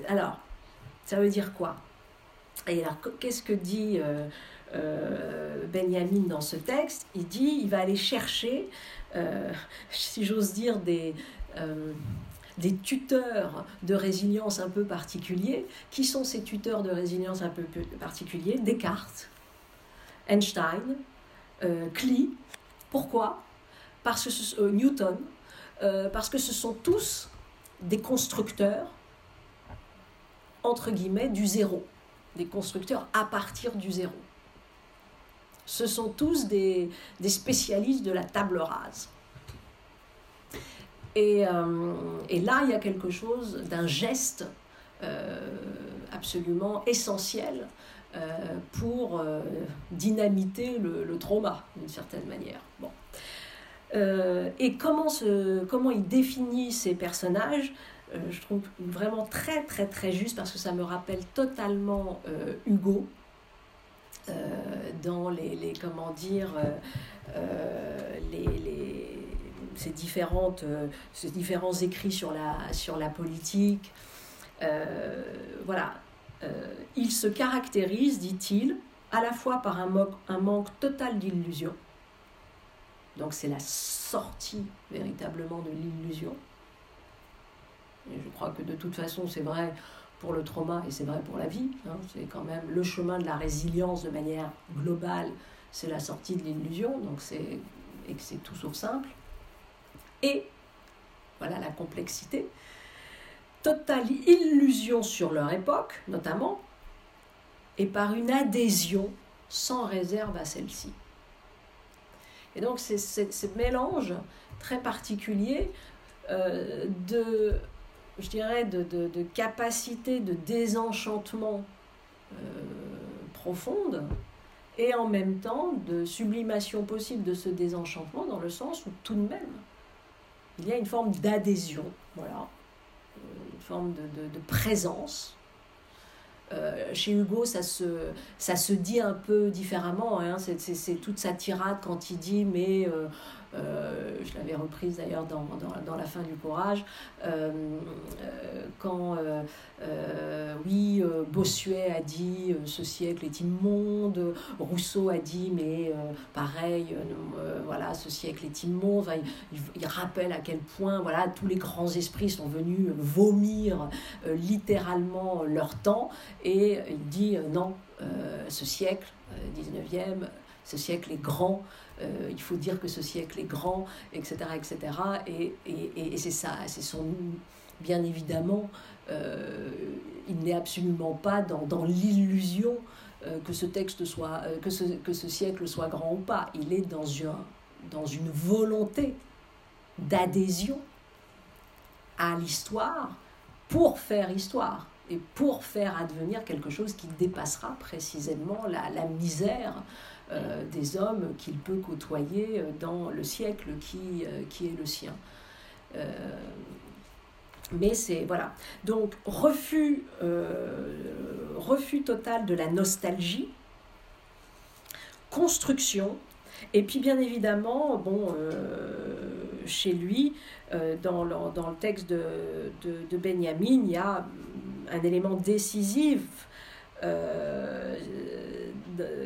alors, ça veut dire quoi? Et alors, qu'est-ce que dit euh, Benjamin dans ce texte? Il dit il va aller chercher, si j'ose dire, des des tuteurs de résilience un peu particuliers. Qui sont ces tuteurs de résilience un peu particuliers? Descartes, Einstein, euh, Klee. Pourquoi? Parce que euh, Newton. Euh, parce que ce sont tous des constructeurs, entre guillemets, du zéro. Des constructeurs à partir du zéro. Ce sont tous des spécialistes de la table rase. Et, euh, et, là, il y a quelque chose d'un geste euh, absolument essentiel euh, pour dynamiter le, trauma, d'une certaine manière. Et comment, comment il définit ces personnages? Je trouve vraiment très très très juste parce que ça me rappelle totalement Hugo dans les, les, comment dire les, les ces, différentes, euh, ces différents écrits sur la, sur la politique. Euh, voilà. Euh, il se caractérise, dit-il, à la fois par un, un manque total d'illusion. Donc c'est la sortie véritablement de l'illusion. Je crois que de toute façon, c'est vrai pour le trauma et c'est vrai pour la vie. Hein. c'est quand même le chemin de la résilience de manière globale, c'est la sortie de l'illusion. Donc c'est et que c'est tout sauf simple et, voilà la complexité, totale illusion sur leur époque notamment, et par une adhésion sans réserve à celle-ci. Et donc c'est ce mélange très particulier euh, de, je dirais, de, de, capacité de désenchantement euh, profonde et en même temps de sublimation possible de ce désenchantement dans le sens où tout de même il y a une forme d'adhésion, voilà, une forme de, présence. Euh, chez Hugo, ça se, ça se dit un peu différemment. Hein. C'est toute sa tirade quand il dit mais euh, euh, je l'avais reprise d'ailleurs dans, dans, la fin du courage, euh, euh, quand, oui, Bossuet a dit ce siècle est immonde, Rousseau a dit mais pareil, voilà, ce siècle est immonde, il, rappelle à quel point voilà, tous les grands esprits sont venus vomir littéralement leur temps, et il dit non, ce siècle, 19e, ce siècle est grand, euh, il faut dire que ce siècle est grand, etc. etc. Et, c'est ça, c'est son... Bien évidemment, euh, il n'est absolument pas dans, l'illusion euh, que ce texte soit, que ce, que ce siècle soit grand ou pas. Il est dans une, dans une volonté d'adhésion à l'histoire pour faire histoire et pour faire advenir quelque chose qui dépassera précisément la misère euh, des hommes qu'il peut côtoyer euh, dans le siècle qui, euh, est le sien. mais c'est voilà. Donc refus, refus total de la nostalgie, construction, et puis bien évidemment, chez lui, dans, le, texte de, de, Benjamin, il y a un élément décisif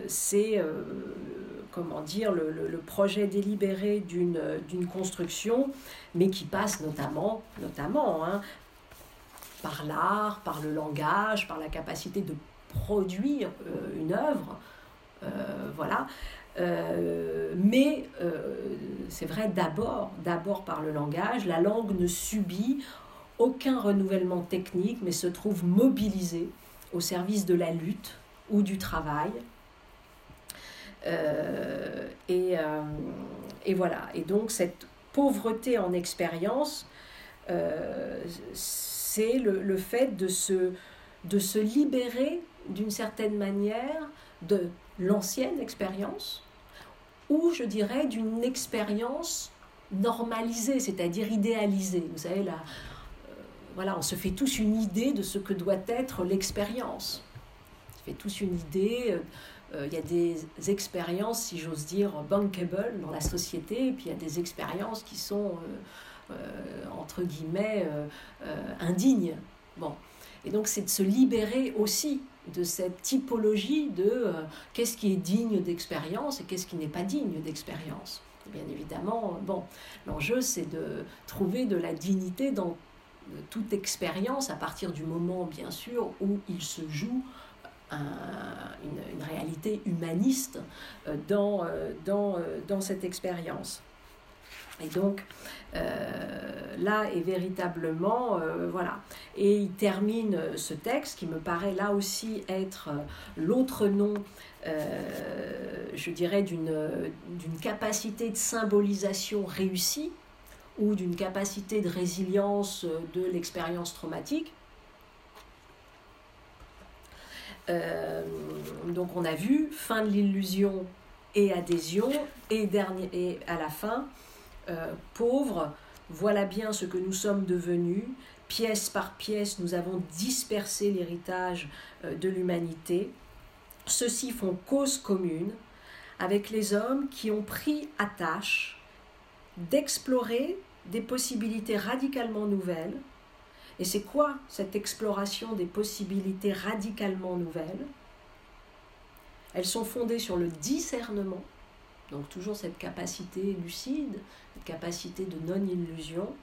c'est euh, comment dire, le, projet délibéré d'une construction, mais qui passe notamment, hein, par l'art, par le langage, par la capacité de produire euh, une œuvre. Euh, voilà. mais c'est vrai d'abord, d'abord par le langage, la langue ne subit aucun renouvellement technique, mais se trouve mobilisée au service de la lutte ou du travail, euh, et, euh, et, voilà. Et donc cette pauvreté en expérience, euh, c'est le, le, fait de se, de se libérer d'une certaine manière de l'ancienne expérience, ou je dirais d'une expérience normalisée, c'est-à-dire idéalisée. Vous savez, là, voilà, on se fait tous une idée de ce que doit être l'expérience. fait tous une idée. Il y a des expériences, si j'ose dire, bankable dans la société, puis il y a des expériences qui sont, entre guillemets, indignes. Bon. Et donc c'est de se libérer aussi de cette typologie de euh, qu'est-ce qui est digne d'expérience et qu'est-ce qui n'est pas digne d'expérience. Bien évidemment, bon, l'enjeu c'est de trouver de la dignité dans euh, toute expérience à partir du moment, bien sûr, où il se joue une, réalité humaniste euh, dans, dans, dans cette expérience. Et donc, euh, là est véritablement, euh, voilà. Et il termine euh, ce texte qui me paraît là aussi être l'autre nom, je dirais, d'une capacité de symbolisation réussie ou d'une capacité de résilience de l'expérience traumatique. donc on a vu fin de l'illusion et adhésion et, dernier, et à la fin euh, pauvres, voilà bien ce que nous sommes devenus. Pièce par pièce, nous avons dispersé l'héritage euh, de l'humanité. Ceux-ci font cause commune avec les hommes qui ont pris à tâche d'explorer des possibilités radicalement nouvelles. Et c'est quoi cette exploration des possibilités radicalement nouvelles? Elles sont fondées sur le discernement, donc toujours cette capacité lucide, cette capacité de non-illusion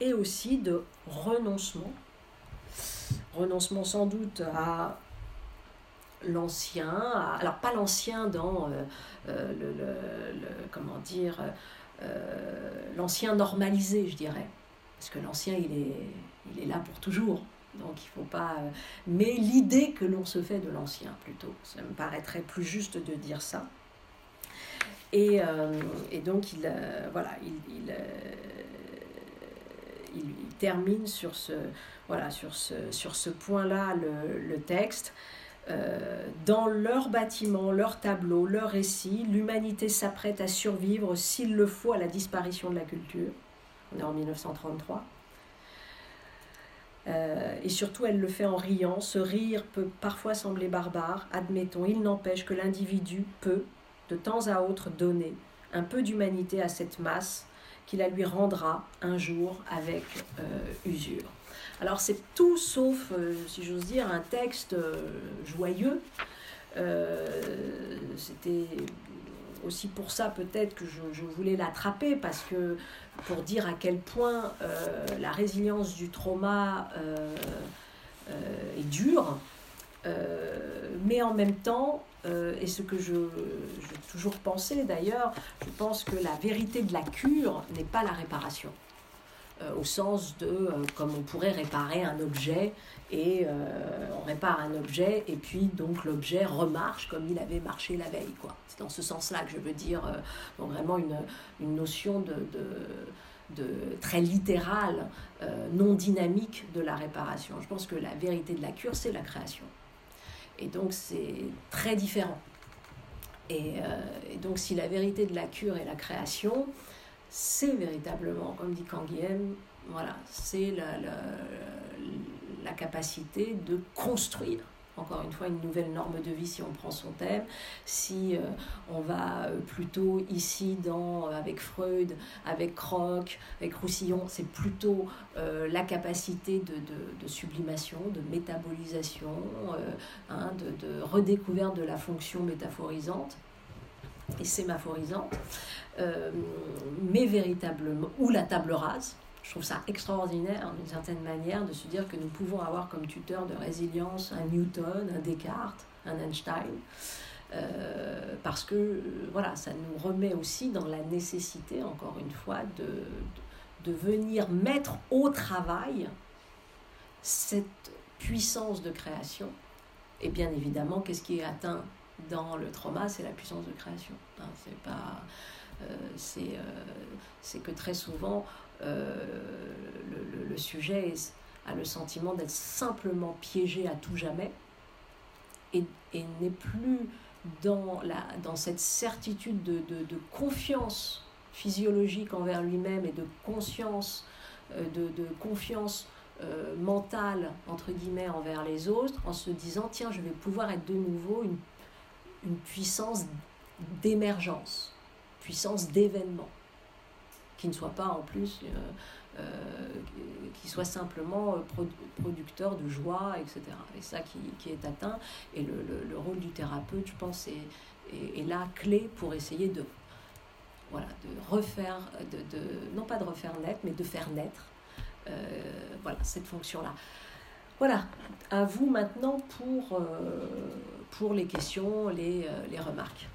et aussi de renoncement. Renoncement sans doute à l'ancien, alors pas l'ancien dans euh, euh, le, comment dire, euh, l'ancien normalisé, je dirais, parce que l'ancien il est, il est là pour toujours. Donc il faut pas. mais l'idée que l'on se fait de l'ancien plutôt, ça me paraîtrait plus juste de dire ça. Et, euh, et donc, il, euh, voilà, il, euh, il, termine sur ce, voilà, sur ce, sur ce point-là le, le, texte. Dans leur bâtiment, leur tableau, leur récit, l'humanité s'apprête à survivre s'il le faut à la disparition de la culture. On est en 1933. et surtout, elle le fait en riant. Ce rire peut parfois sembler barbare, admettons. Il n'empêche que l'individu peut, de temps à autre donner un peu d'humanité à cette masse qui la lui rendra un jour avec euh, usure. Alors c'est tout sauf, euh, si j'ose dire, un texte euh, joyeux. C'était aussi pour ça peut-être que je, voulais l'attraper, parce que pour dire à quel point la résilience du trauma est dure, mais en même temps, euh, et ce que je, toujours pensé d'ailleurs, je pense que la vérité de la cure n'est pas la réparation. Euh, au sens de euh, comme on pourrait réparer un objet et on répare un objet et puis donc l'objet remarche comme il avait marché la veille. Quoi. C'est dans ce sens-là que je veux dire donc vraiment une, une notion de, de, très littérale, non dynamique de la réparation. Je pense que la vérité de la cure, c'est la création. Et donc c'est très différent. Euh, et, donc si la vérité de la cure est la création, c'est véritablement, comme dit Canguilhem, voilà, c'est la, la capacité de construire encore une fois une nouvelle norme de vie si on prend son thème. Si euh, on va euh, plutôt ici dans, euh, avec Freud, avec Croc, avec Roussillon, c'est plutôt la capacité de, de, sublimation, de métabolisation, hein, de, de, redécouverte de la fonction métaphorisante et sémaphorisante, mais véritablement, ou la table rase, je trouve ça extraordinaire d'une certaine manière de se dire que nous pouvons avoir comme tuteur de résilience un Newton, un Descartes, un Einstein. Euh, parce que voilà, ça nous remet aussi dans la nécessité, encore une fois, de, de, venir mettre au travail cette puissance de création. Et bien évidemment, qu'est-ce qui est atteint dans le trauma C'est la puissance de création. C'est pas, euh, euh, c'est que très souvent, euh, le, sujet a le sentiment d'être simplement piégé à tout jamais et, n'est plus dans, la, dans cette certitude de, de, confiance physiologique envers lui-même et de conscience, de, de confiance mentale, entre guillemets, envers les autres, en se disant, tiens, je vais pouvoir être de nouveau une, une puissance d'émergence, puissance d'événement, qui ne soit pas en plus, euh, euh, qui soit simplement producteur de joie, etc. Et ça qui, est atteint. Et le, le, le, rôle du thérapeute, je pense, est, est, est la clé pour essayer de voilà, de refaire, de, non pas de refaire naître, mais de faire naître euh, voilà, cette fonction-là. Voilà, à vous maintenant pour, euh, les questions, les, euh, les remarques.